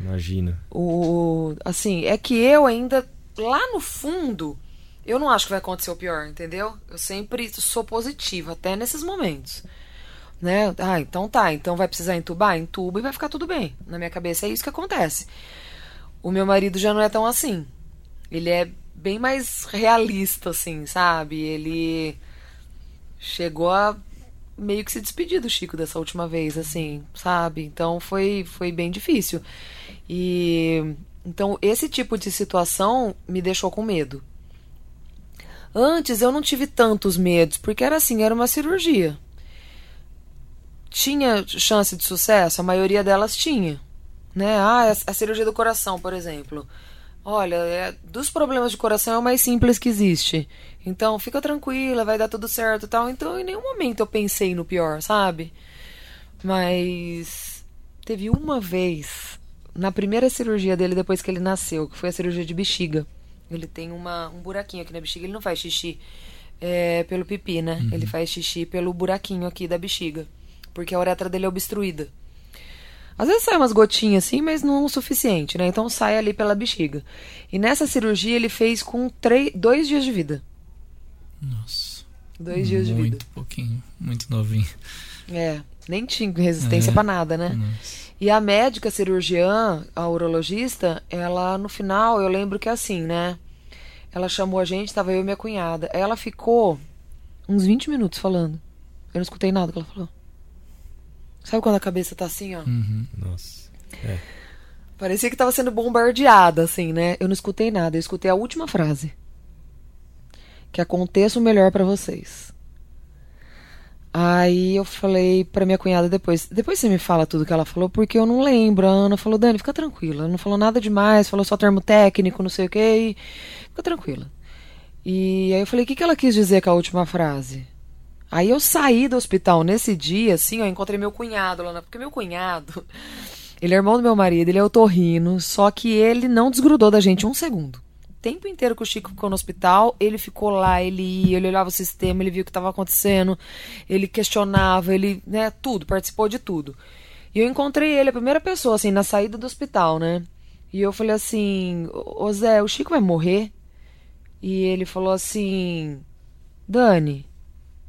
Imagina. O assim, é que eu ainda lá no fundo eu não acho que vai acontecer o pior, entendeu? Eu sempre sou positiva até nesses momentos né? Ah, então tá, então vai precisar entubar? Entuba e vai ficar tudo bem. Na minha cabeça é isso que acontece. O meu marido já não é tão assim. Ele é bem mais realista, assim, sabe? Ele chegou a meio que se despedir do Chico dessa última vez, assim, sabe? Então foi, foi bem difícil. E então esse tipo de situação me deixou com medo. Antes eu não tive tantos medos, porque era assim, era uma cirurgia tinha chance de sucesso? A maioria delas tinha. Né? Ah, a cirurgia do coração, por exemplo. Olha, é, dos problemas de coração é o mais simples que existe. Então, fica tranquila, vai dar tudo certo tal. Então, em nenhum momento eu pensei no pior, sabe? Mas teve uma vez, na primeira cirurgia dele depois que ele nasceu, que foi a cirurgia de bexiga. Ele tem uma, um buraquinho aqui na bexiga. Ele não faz xixi é, pelo pipi, né? Uhum. Ele faz xixi pelo buraquinho aqui da bexiga porque a uretra dele é obstruída. Às vezes sai umas gotinhas assim, mas não o suficiente, né? Então sai ali pela bexiga. E nessa cirurgia ele fez com três, dois dias de vida. Nossa. Dois dias de vida. Muito pouquinho, muito novinho. É, nem tinha resistência é. para nada, né? Nossa. E a médica cirurgiã, a urologista, ela no final, eu lembro que é assim, né? Ela chamou a gente, tava eu e minha cunhada. Ela ficou uns 20 minutos falando. Eu não escutei nada que ela falou. Sabe quando a cabeça tá assim, ó? Uhum. Nossa. É. Parecia que tava sendo bombardeada, assim, né? Eu não escutei nada, eu escutei a última frase. Que aconteça o melhor para vocês. Aí eu falei pra minha cunhada depois, depois você me fala tudo que ela falou, porque eu não lembro. A Ana falou, Dani, fica tranquila. Não falou nada demais, falou só termo técnico, não sei o que. Fica tranquila. E aí eu falei, o que, que ela quis dizer com a última frase? Aí eu saí do hospital nesse dia, assim, ó, encontrei meu cunhado lá, porque meu cunhado, ele é irmão do meu marido, ele é otorrino, só que ele não desgrudou da gente um segundo. Tempo inteiro que o Chico ficou no hospital, ele ficou lá, ele ia, ele olhava o sistema, ele via o que estava acontecendo, ele questionava, ele, né, tudo, participou de tudo. E eu encontrei ele, a primeira pessoa, assim, na saída do hospital, né? E eu falei assim, ô Zé, o Chico vai morrer? E ele falou assim, Dani,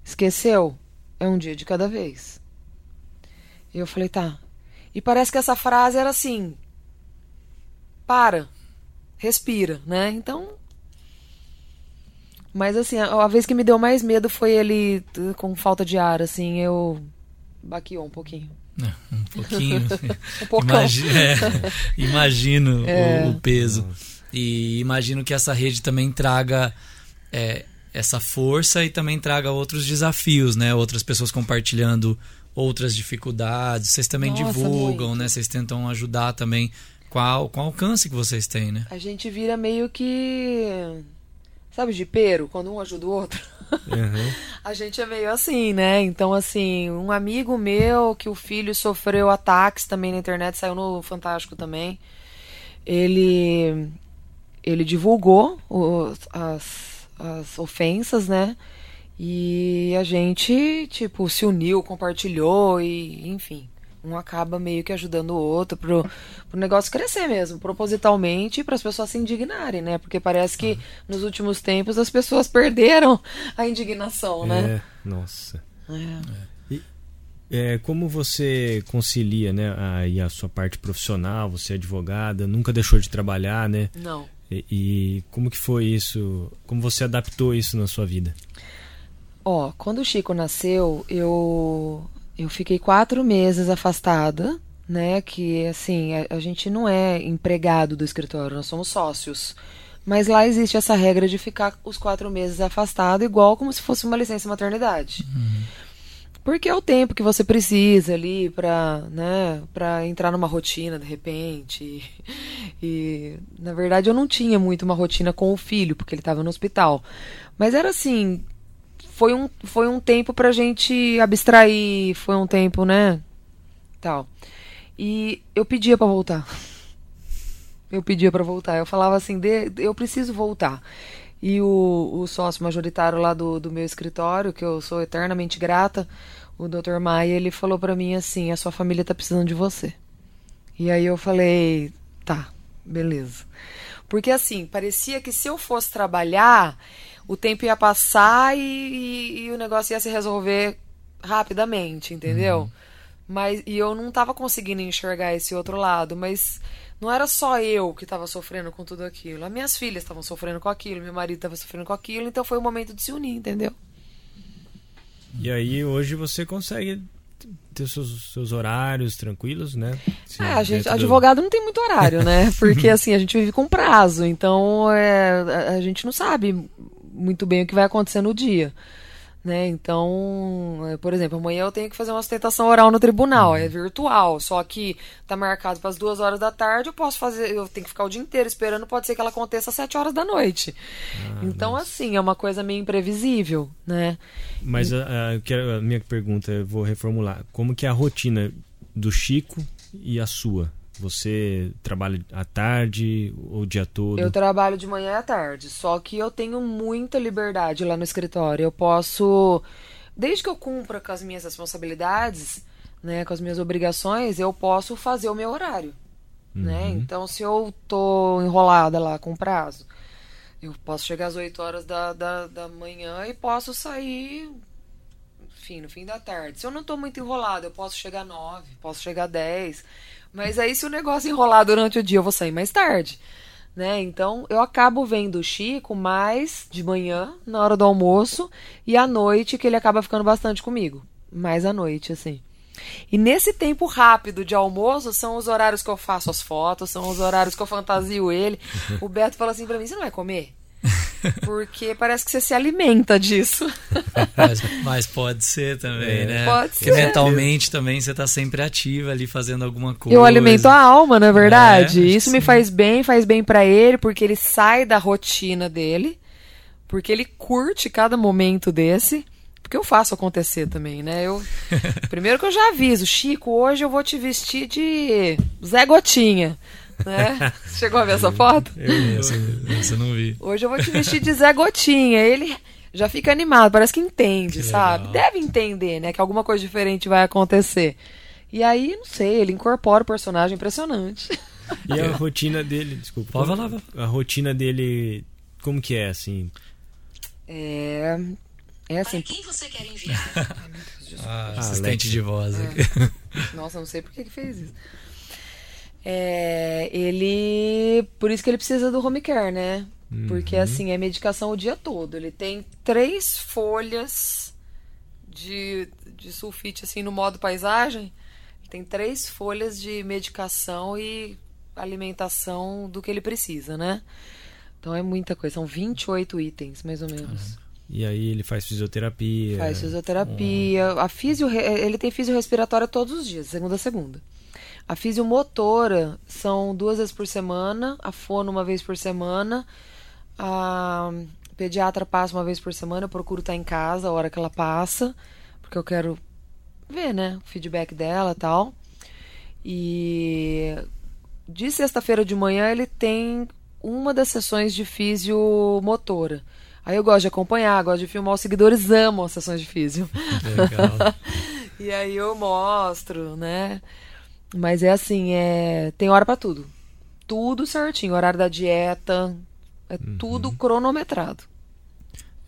Esqueceu? É um dia de cada vez. E eu falei, tá. E parece que essa frase era assim: para, respira, né? Então. Mas assim, a, a vez que me deu mais medo foi ele com falta de ar, assim, eu baqueou um pouquinho. É, um pouquinho. um Imagina, é, imagino é. o, o, peso. E imagino que essa rede também traga é, essa força e também traga outros desafios, né? Outras pessoas compartilhando outras dificuldades. Vocês também Nossa, divulgam, muito. né? Vocês tentam ajudar também com o alcance que vocês têm, né? A gente vira meio que. Sabe, de pero, quando um ajuda o outro? Uhum. A gente é meio assim, né? Então, assim, um amigo meu que o filho sofreu ataques também na internet, saiu no Fantástico também. Ele. Ele divulgou os- as, as ofensas, né? E a gente, tipo, se uniu, compartilhou e, enfim. Um acaba meio que ajudando o outro pro, pro negócio crescer mesmo, propositalmente, para as pessoas se indignarem, né? Porque parece que nos últimos tempos as pessoas perderam a indignação, né? É, nossa. É. É, como você concilia, né, aí a sua parte profissional, você é advogada, nunca deixou de trabalhar, né? Não. E, e como que foi isso? Como você adaptou isso na sua vida? Ó, quando o Chico nasceu, eu eu fiquei quatro meses afastada, né? Que assim, a, a gente não é empregado do escritório, nós somos sócios. Mas lá existe essa regra de ficar os quatro meses afastado, igual como se fosse uma licença maternidade. Porque é o tempo que você precisa ali pra, né, pra entrar numa rotina de repente. E, na verdade, eu não tinha muito uma rotina com o filho, porque ele estava no hospital. Mas era assim, foi um, foi um tempo pra gente abstrair, foi um tempo, né, tal. E eu pedia pra voltar. Eu pedia pra voltar. Eu falava assim, "De- eu preciso voltar. E o, o sócio majoritário lá do, do meu escritório, que eu sou eternamente grata, o Dr. Maia, ele falou pra mim assim: a sua família tá precisando de você. E aí eu falei: tá, beleza. Porque assim, parecia que se eu fosse trabalhar, o tempo ia passar e, e- e o negócio ia se resolver rapidamente, entendeu? Mas e eu não tava conseguindo enxergar esse outro lado, mas não era só eu que estava sofrendo com tudo aquilo. As minhas filhas estavam sofrendo com aquilo, meu marido estava sofrendo com aquilo, então foi o momento de se unir, entendeu? E aí hoje você consegue ter seus, seus horários tranquilos, né? Sim, É, a gente, dentro do- advogado não tem muito horário, né? Porque assim, a gente vive com prazo, então é, a- a gente não sabe muito bem o que vai acontecer no dia. Né? Então, é, por exemplo, amanhã eu tenho que fazer uma sustentação oral no tribunal, é virtual, só que tá marcado para as duas horas da tarde, eu posso fazer, eu tenho que ficar o dia inteiro esperando, pode ser que ela aconteça às sete horas da noite. então, assim, é uma coisa meio imprevisível, né? Mas a, a, eu quero- a minha pergunta, eu vou reformular. Como que é a rotina do Chico e a sua? Você trabalha à tarde ou o dia todo? Eu trabalho de manhã e à tarde, só que eu tenho muita liberdade lá no escritório. Eu posso, desde que eu cumpra com as minhas responsabilidades, né, com as minhas obrigações, eu posso fazer o meu horário, né? Então, se eu tô enrolada lá com prazo, eu posso chegar às 8 horas da, da, da manhã e posso sair, enfim, no fim da tarde. Se eu não tô muito enrolada, eu posso chegar às 9, posso chegar às 10. Mas aí, se o negócio enrolar durante o dia, eu vou sair mais tarde. Né? Então, eu acabo vendo o Chico mais de manhã, na hora do almoço, e à noite, que ele acaba ficando bastante comigo. Mais à noite, assim. E nesse tempo rápido de almoço, são os horários que eu faço as fotos, são os horários que eu fantasio ele. O Beto fala assim pra mim: você não vai comer? Porque parece que você se alimenta disso. Mas, mas pode ser também, É. né? Pode Porque ser. mentalmente também você tá sempre ativa ali fazendo alguma coisa. Eu alimento a alma, não é verdade? É, Isso me sim. faz bem, faz bem pra ele, porque ele sai da rotina dele, porque ele curte cada momento desse. Porque eu faço acontecer também, né? Eu primeiro que eu já aviso, Chico, hoje eu vou te vestir de Zé Gotinha, né? Chegou a ver essa foto? Essa, essa eu não vi. Hoje eu vou te vestir de Zé Gotinha. Ele já fica animado, parece que entende, Que sabe? legal. Deve entender, né? Que alguma coisa diferente vai acontecer. E aí, não sei, ele incorpora o personagem impressionante. E a rotina dele, desculpa. Pode como- falar, pode A rotina dele, como que é, assim? É. É assim. Para quem você quer enviar? Ah, assistente de voz. É. aqui. Nossa, não sei por que que fez isso. É, ele. Por isso que ele precisa do home care, né? Porque assim, é medicação o dia todo. Ele tem três folhas de, de sulfite, assim, no modo paisagem. Ele tem três folhas de medicação e alimentação do que ele precisa, né? Então é muita coisa. São 28 itens, mais ou menos. E aí ele faz fisioterapia. Faz fisioterapia. A fisio, ele tem fisiorrespiratória todos os dias, segunda a segunda. A fisiomotora são duas vezes por semana, a fono uma vez por semana, a pediatra passa uma vez por semana, eu procuro estar em casa a hora que ela passa, porque eu quero ver, né, o feedback dela e tal. E de sexta-feira de manhã ele tem uma das sessões de fisiomotora. Aí eu gosto de acompanhar, gosto de filmar, os seguidores amam as sessões de físio. Legal. e aí eu mostro, né? Mas é assim, é tem hora para tudo. Tudo certinho, horário da dieta, é uhum. tudo cronometrado.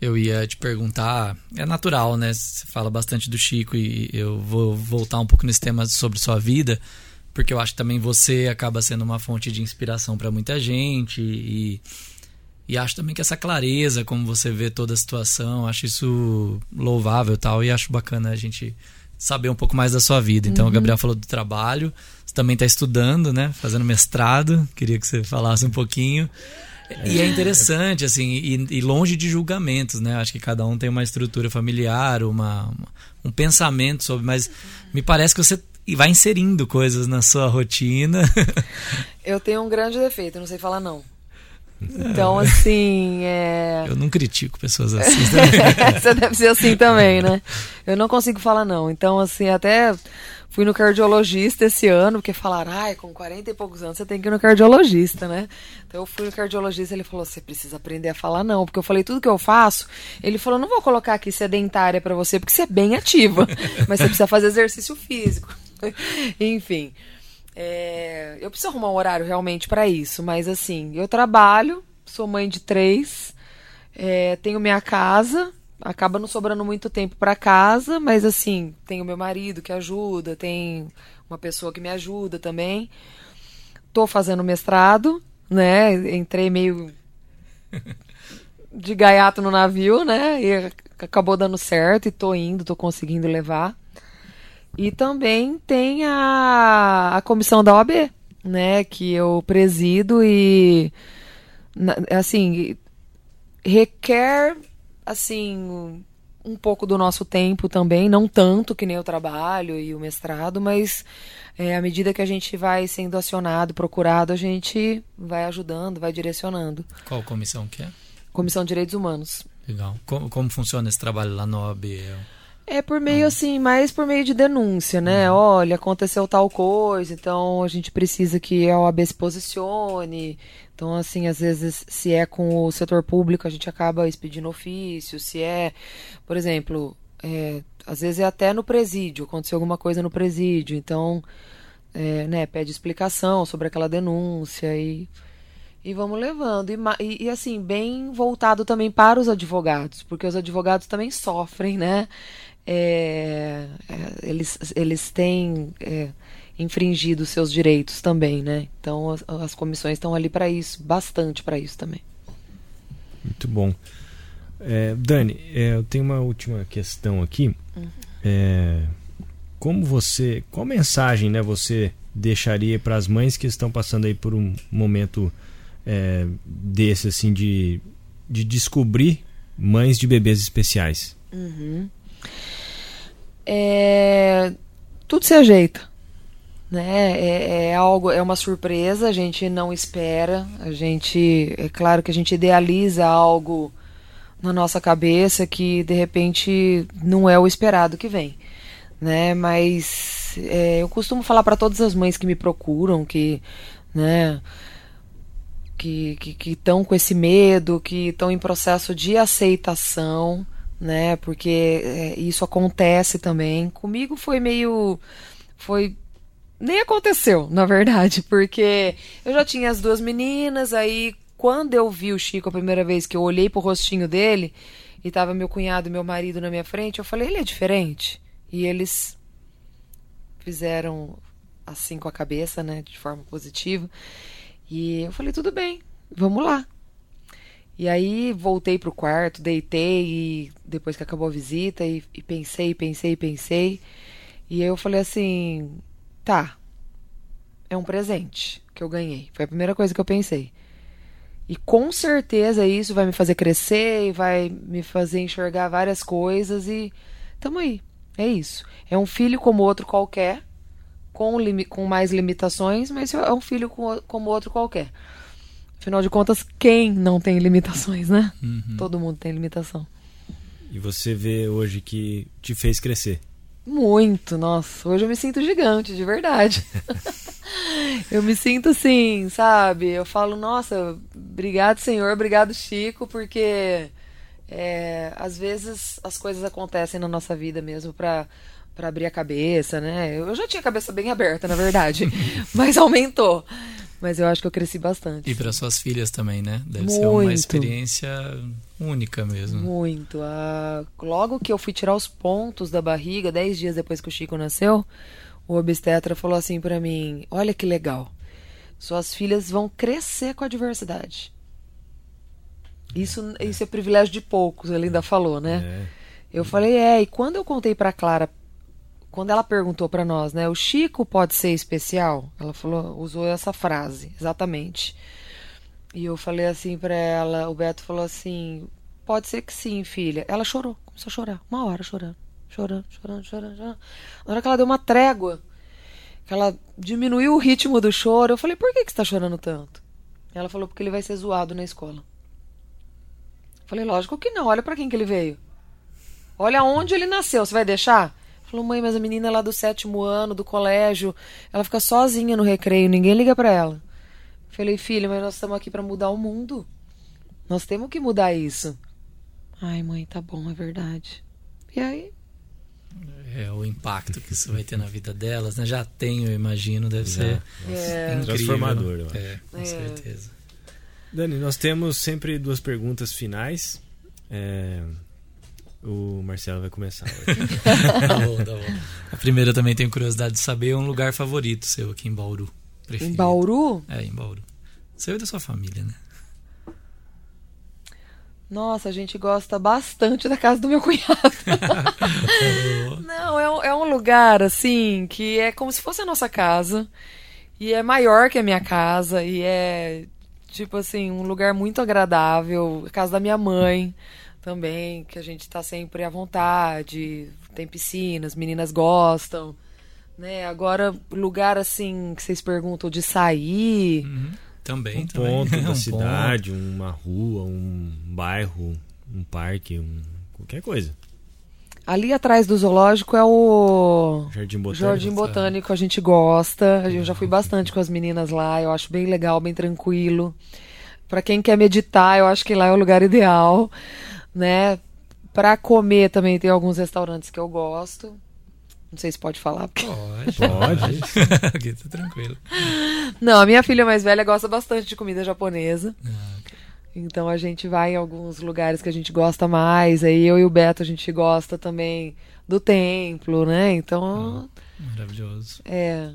Eu ia te perguntar, é natural, né? Você fala bastante do Chico e eu vou voltar um pouco nesse tema sobre sua vida, porque eu acho que também você acaba sendo uma fonte de inspiração para muita gente e, e acho também que essa clareza, como você vê toda a situação, acho isso louvável tal e acho bacana a gente saber um pouco mais da sua vida. Então, uhum. o Gabriel falou do trabalho, você também está estudando, né? Fazendo mestrado, queria que você falasse um pouquinho. E é interessante, assim, e, e, longe de julgamentos, né? Acho que cada um tem uma estrutura familiar, uma, uma, um pensamento sobre, mas me parece que você vai inserindo coisas na sua rotina. Eu tenho um grande defeito, não sei falar não. Então, assim. É... Eu não critico pessoas assim. Você deve ser assim também, né? Eu não consigo falar não. Então, assim, até fui no cardiologista esse ano, porque falaram, ai, com 40 e poucos anos você tem que ir no cardiologista, né? Então eu fui no cardiologista ele falou, você precisa aprender a falar não, porque eu falei tudo que eu faço. Ele falou, não vou colocar aqui sedentária para você, porque você é bem ativa, mas você precisa fazer exercício físico. Enfim. É, eu preciso arrumar um horário realmente para isso, mas assim, eu trabalho, sou mãe de três, é, tenho minha casa, acaba não sobrando muito tempo para casa, mas assim, tenho meu marido que ajuda, tem uma pessoa que me ajuda também. Tô fazendo mestrado, né? Entrei meio de gaiato no navio, né? E acabou dando certo e tô indo, tô conseguindo levar. E também tem a, a comissão da OAB, né, que eu presido e assim requer assim um pouco do nosso tempo também, não tanto que nem o trabalho e o mestrado, mas é, à medida que a gente vai sendo acionado, procurado, a gente vai ajudando, vai direcionando. Qual comissão que é? Comissão de Direitos Humanos. Legal. Como, como funciona esse trabalho lá no OAB? É por meio assim, mais por meio de denúncia, né? Uhum. Olha, aconteceu tal coisa, então a gente precisa que a OAB se posicione. Então, assim, às vezes, se é com o setor público, a gente acaba expedindo ofício. Se é, por exemplo, é, às vezes é até no presídio, aconteceu alguma coisa no presídio, então, é, né, pede explicação sobre aquela denúncia e, e vamos levando. E, e, e, assim, bem voltado também para os advogados, porque os advogados também sofrem, né? É, é, eles, eles têm é, infringido seus direitos também, né? Então as, as comissões estão ali para isso, bastante para isso também. Muito bom. É, Dani, é, eu tenho uma última questão aqui. Uhum. É, como você, qual mensagem, né, você deixaria para as mães que estão passando aí por um momento desse assim de, de descobrir mães de bebês especiais? Uhum é, tudo se ajeita. Né? É, é, algo, é uma surpresa, a gente não espera, a gente, é claro que a gente idealiza algo na nossa cabeça que de repente não é o esperado que vem, né? Mas é, eu costumo falar para todas as mães que me procuram que, né? Que estão com esse medo, que estão em processo de aceitação, né? Porque é, isso acontece também. Comigo foi meio. Foi. Nem aconteceu, na verdade, porque eu já tinha as duas meninas, aí quando eu vi o Chico a primeira vez que eu olhei pro rostinho dele e tava meu cunhado e meu marido na minha frente, eu falei, ele é diferente. E eles fizeram assim com a cabeça, né, de forma positiva. E eu falei, tudo bem, vamos lá. E aí voltei pro quarto, deitei e depois que acabou a visita e, e pensei, pensei, pensei. E eu falei assim, tá, é um presente que eu ganhei. Foi a primeira coisa que eu pensei. E com certeza isso vai me fazer crescer e vai me fazer enxergar várias coisas e tamo aí. É isso. É um filho como outro qualquer, com, com mais limitações, mas é um filho como outro qualquer. Afinal de contas, quem não tem limitações, né? Uhum. Todo mundo tem limitação. E você vê hoje que te fez crescer? Muito, nossa. Hoje eu me sinto gigante, de verdade. eu me sinto assim, sabe? Eu falo, nossa, obrigado, Senhor, obrigado, Chico, porque é, às vezes as coisas acontecem na nossa vida mesmo para para abrir a cabeça, né? Eu já tinha a cabeça bem aberta, na verdade, mas aumentou. Mas eu acho que eu cresci bastante. E para suas filhas também, né? Deve Muito. ser uma experiência única mesmo. Muito. Ah, logo que eu fui tirar os pontos da barriga, dez dias depois que o Chico nasceu, o obstetra falou assim para mim: Olha que legal. Suas filhas vão crescer com a diversidade. Isso, é. isso é privilégio de poucos, ele ainda falou, né? É. Eu falei, é, e quando eu contei para Clara quando ela perguntou para nós, né, o Chico pode ser especial? Ela falou, usou essa frase, exatamente. E eu falei assim para ela, o Beto falou assim, pode ser que sim, filha. Ela chorou, começou a chorar, uma hora chorando, chorando, chorando, chorando. chorando. Na hora que ela deu uma trégua, que ela diminuiu o ritmo do choro, eu falei, por que, que você tá chorando tanto? Ela falou, porque ele vai ser zoado na escola. Eu falei, lógico que não, olha para quem que ele veio. Olha onde ele nasceu, você vai deixar? Falou, mãe, mas a menina é lá do sétimo ano, do colégio, ela fica sozinha no recreio, ninguém liga para ela. Falei, filha, mas nós estamos aqui para mudar o mundo. Nós temos que mudar isso. Ai, mãe, tá bom, é verdade. E aí? É o impacto que isso vai ter na vida delas, né? Já tenho, eu imagino, deve ser é. incrível. transformador. Eu acho. É, com é. certeza. Dani, nós temos sempre duas perguntas finais. É, o Marcelo vai começar. tá bom, tá bom. A primeira também tenho curiosidade de saber um lugar favorito seu aqui em Bauru. Preferido. Em Bauru? É, em Bauru. Seu e da sua família, né? Nossa, a gente gosta bastante da casa do meu cunhado. Não, é um, é um lugar assim que é como se fosse a nossa casa. E é maior que a minha casa. E é, tipo assim, um lugar muito agradável. A casa da minha mãe também, que a gente está sempre à vontade, tem piscinas, meninas gostam, né? Agora, lugar assim que vocês perguntam de sair. Uhum. Também, um também. ponto da um cidade, ponto. uma rua, um bairro, um parque, um, qualquer coisa. Ali atrás do zoológico é o Jardim Botânico. Jardim Botânico, a gente gosta. Eu já fui bastante com as meninas lá, eu acho bem legal, bem tranquilo. Para quem quer meditar, eu acho que lá é o lugar ideal né? Para comer também tem alguns restaurantes que eu gosto. Não sei se pode falar. Pode, pode. Aqui tá tranquilo. Não, a minha filha mais velha gosta bastante de comida japonesa. Ah, okay. Então a gente vai em alguns lugares que a gente gosta mais. Aí eu e o Beto a gente gosta também do templo, né? Então. Ah, maravilhoso. É.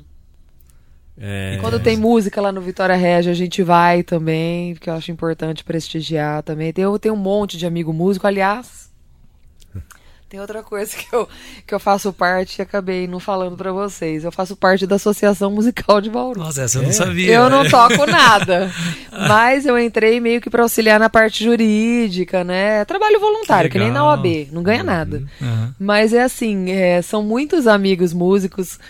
É... Quando tem música lá no Vitória Regia, a gente vai também, porque eu acho importante prestigiar também. Tem, eu tenho um monte de amigo músico, aliás. Tem outra coisa que eu, que eu faço parte e acabei não falando para vocês. Eu faço parte da Associação Musical de Bauru. Nossa, essa eu não é. sabia. Eu não toco nada. mas eu entrei meio que para auxiliar na parte jurídica, né? Trabalho voluntário, que, que nem na OAB, não ganha nada. Uhum. Mas é assim, é, são muitos amigos músicos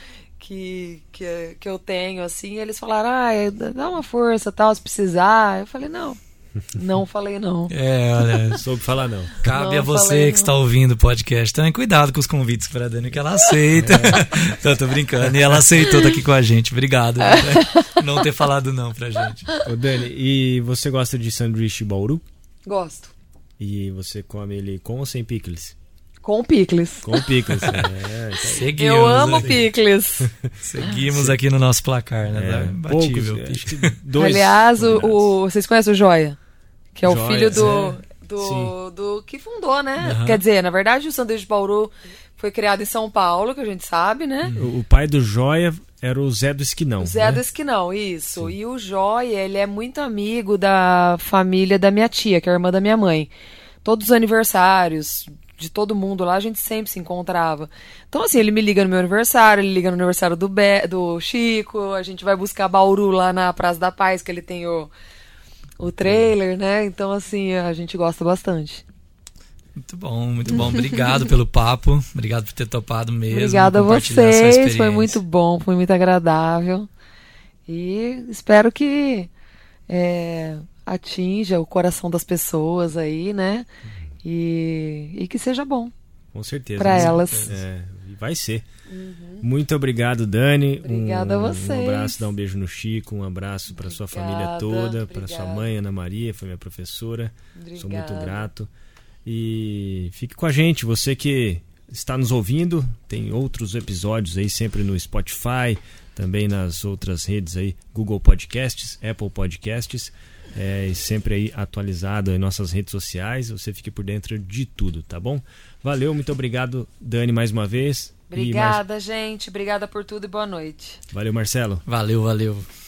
que, que, que eu tenho, assim, eles falaram, ah, dá uma força, tal, se precisar. Eu falei, não. Não falei não. É, olha, soube falar não. Cabe não, a você que não. está ouvindo o podcast também cuidado com os convites para a Dani que ela aceita. É. então, tô brincando. E ela aceitou estar aqui com a gente. Obrigado né, não ter falado não pra gente. Ô Dani, e você gosta de sanduíche Bauru? Gosto. E você come ele com ou sem picles? Com picles. Com picles. é, Seguimos. Eu amo aqui. picles. Seguimos aqui no nosso placar, né? É, Batível. Poucos, acho que dois. Aliás, o, o, vocês conhecem o Joia? Que é Joia, o filho do, é. do, do, que fundou, né? Uhum. Quer dizer, na verdade, o Sanduíche de Bauru foi criado em São Paulo, que a gente sabe, né? O, o pai do Joia era o Zé do Esquinão. O Zé né? do Esquinão, isso. Sim. E o Joia, ele é muito amigo da família da minha tia, que é a irmã da minha mãe. Todos os aniversários, de todo mundo lá, a gente sempre se encontrava. Então, assim, ele me liga no meu aniversário, ele liga no aniversário do, Be do Chico, a gente vai buscar Bauru lá na Praça da Paz, que ele tem o, o trailer, né? Então, assim, a gente gosta bastante. Muito bom, muito bom. Obrigado pelo papo. Obrigado por ter topado mesmo. Obrigada a vocês. Foi muito bom, foi muito agradável. E espero que é, atinja o coração das pessoas aí, né? E, e que seja bom. Com certeza. Para elas. É, vai ser. Uhum. Muito obrigado, Dani. Obrigada um, a vocês. Um abraço, dá um beijo no Chico, um abraço para sua família toda, para sua mãe, Ana Maria, foi minha professora. Obrigada. Sou muito grato. E fique com a gente, você que está nos ouvindo, tem outros episódios aí sempre no Spotify, também nas outras redes aí, Google Podcasts, Apple Podcasts, é, e sempre aí atualizado em nossas redes sociais, você fique por dentro de tudo, tá bom? Valeu, muito obrigado, Dani, mais uma vez. Obrigada, Mar... gente. Obrigada por tudo e boa noite. Valeu, Marcelo. Valeu, valeu.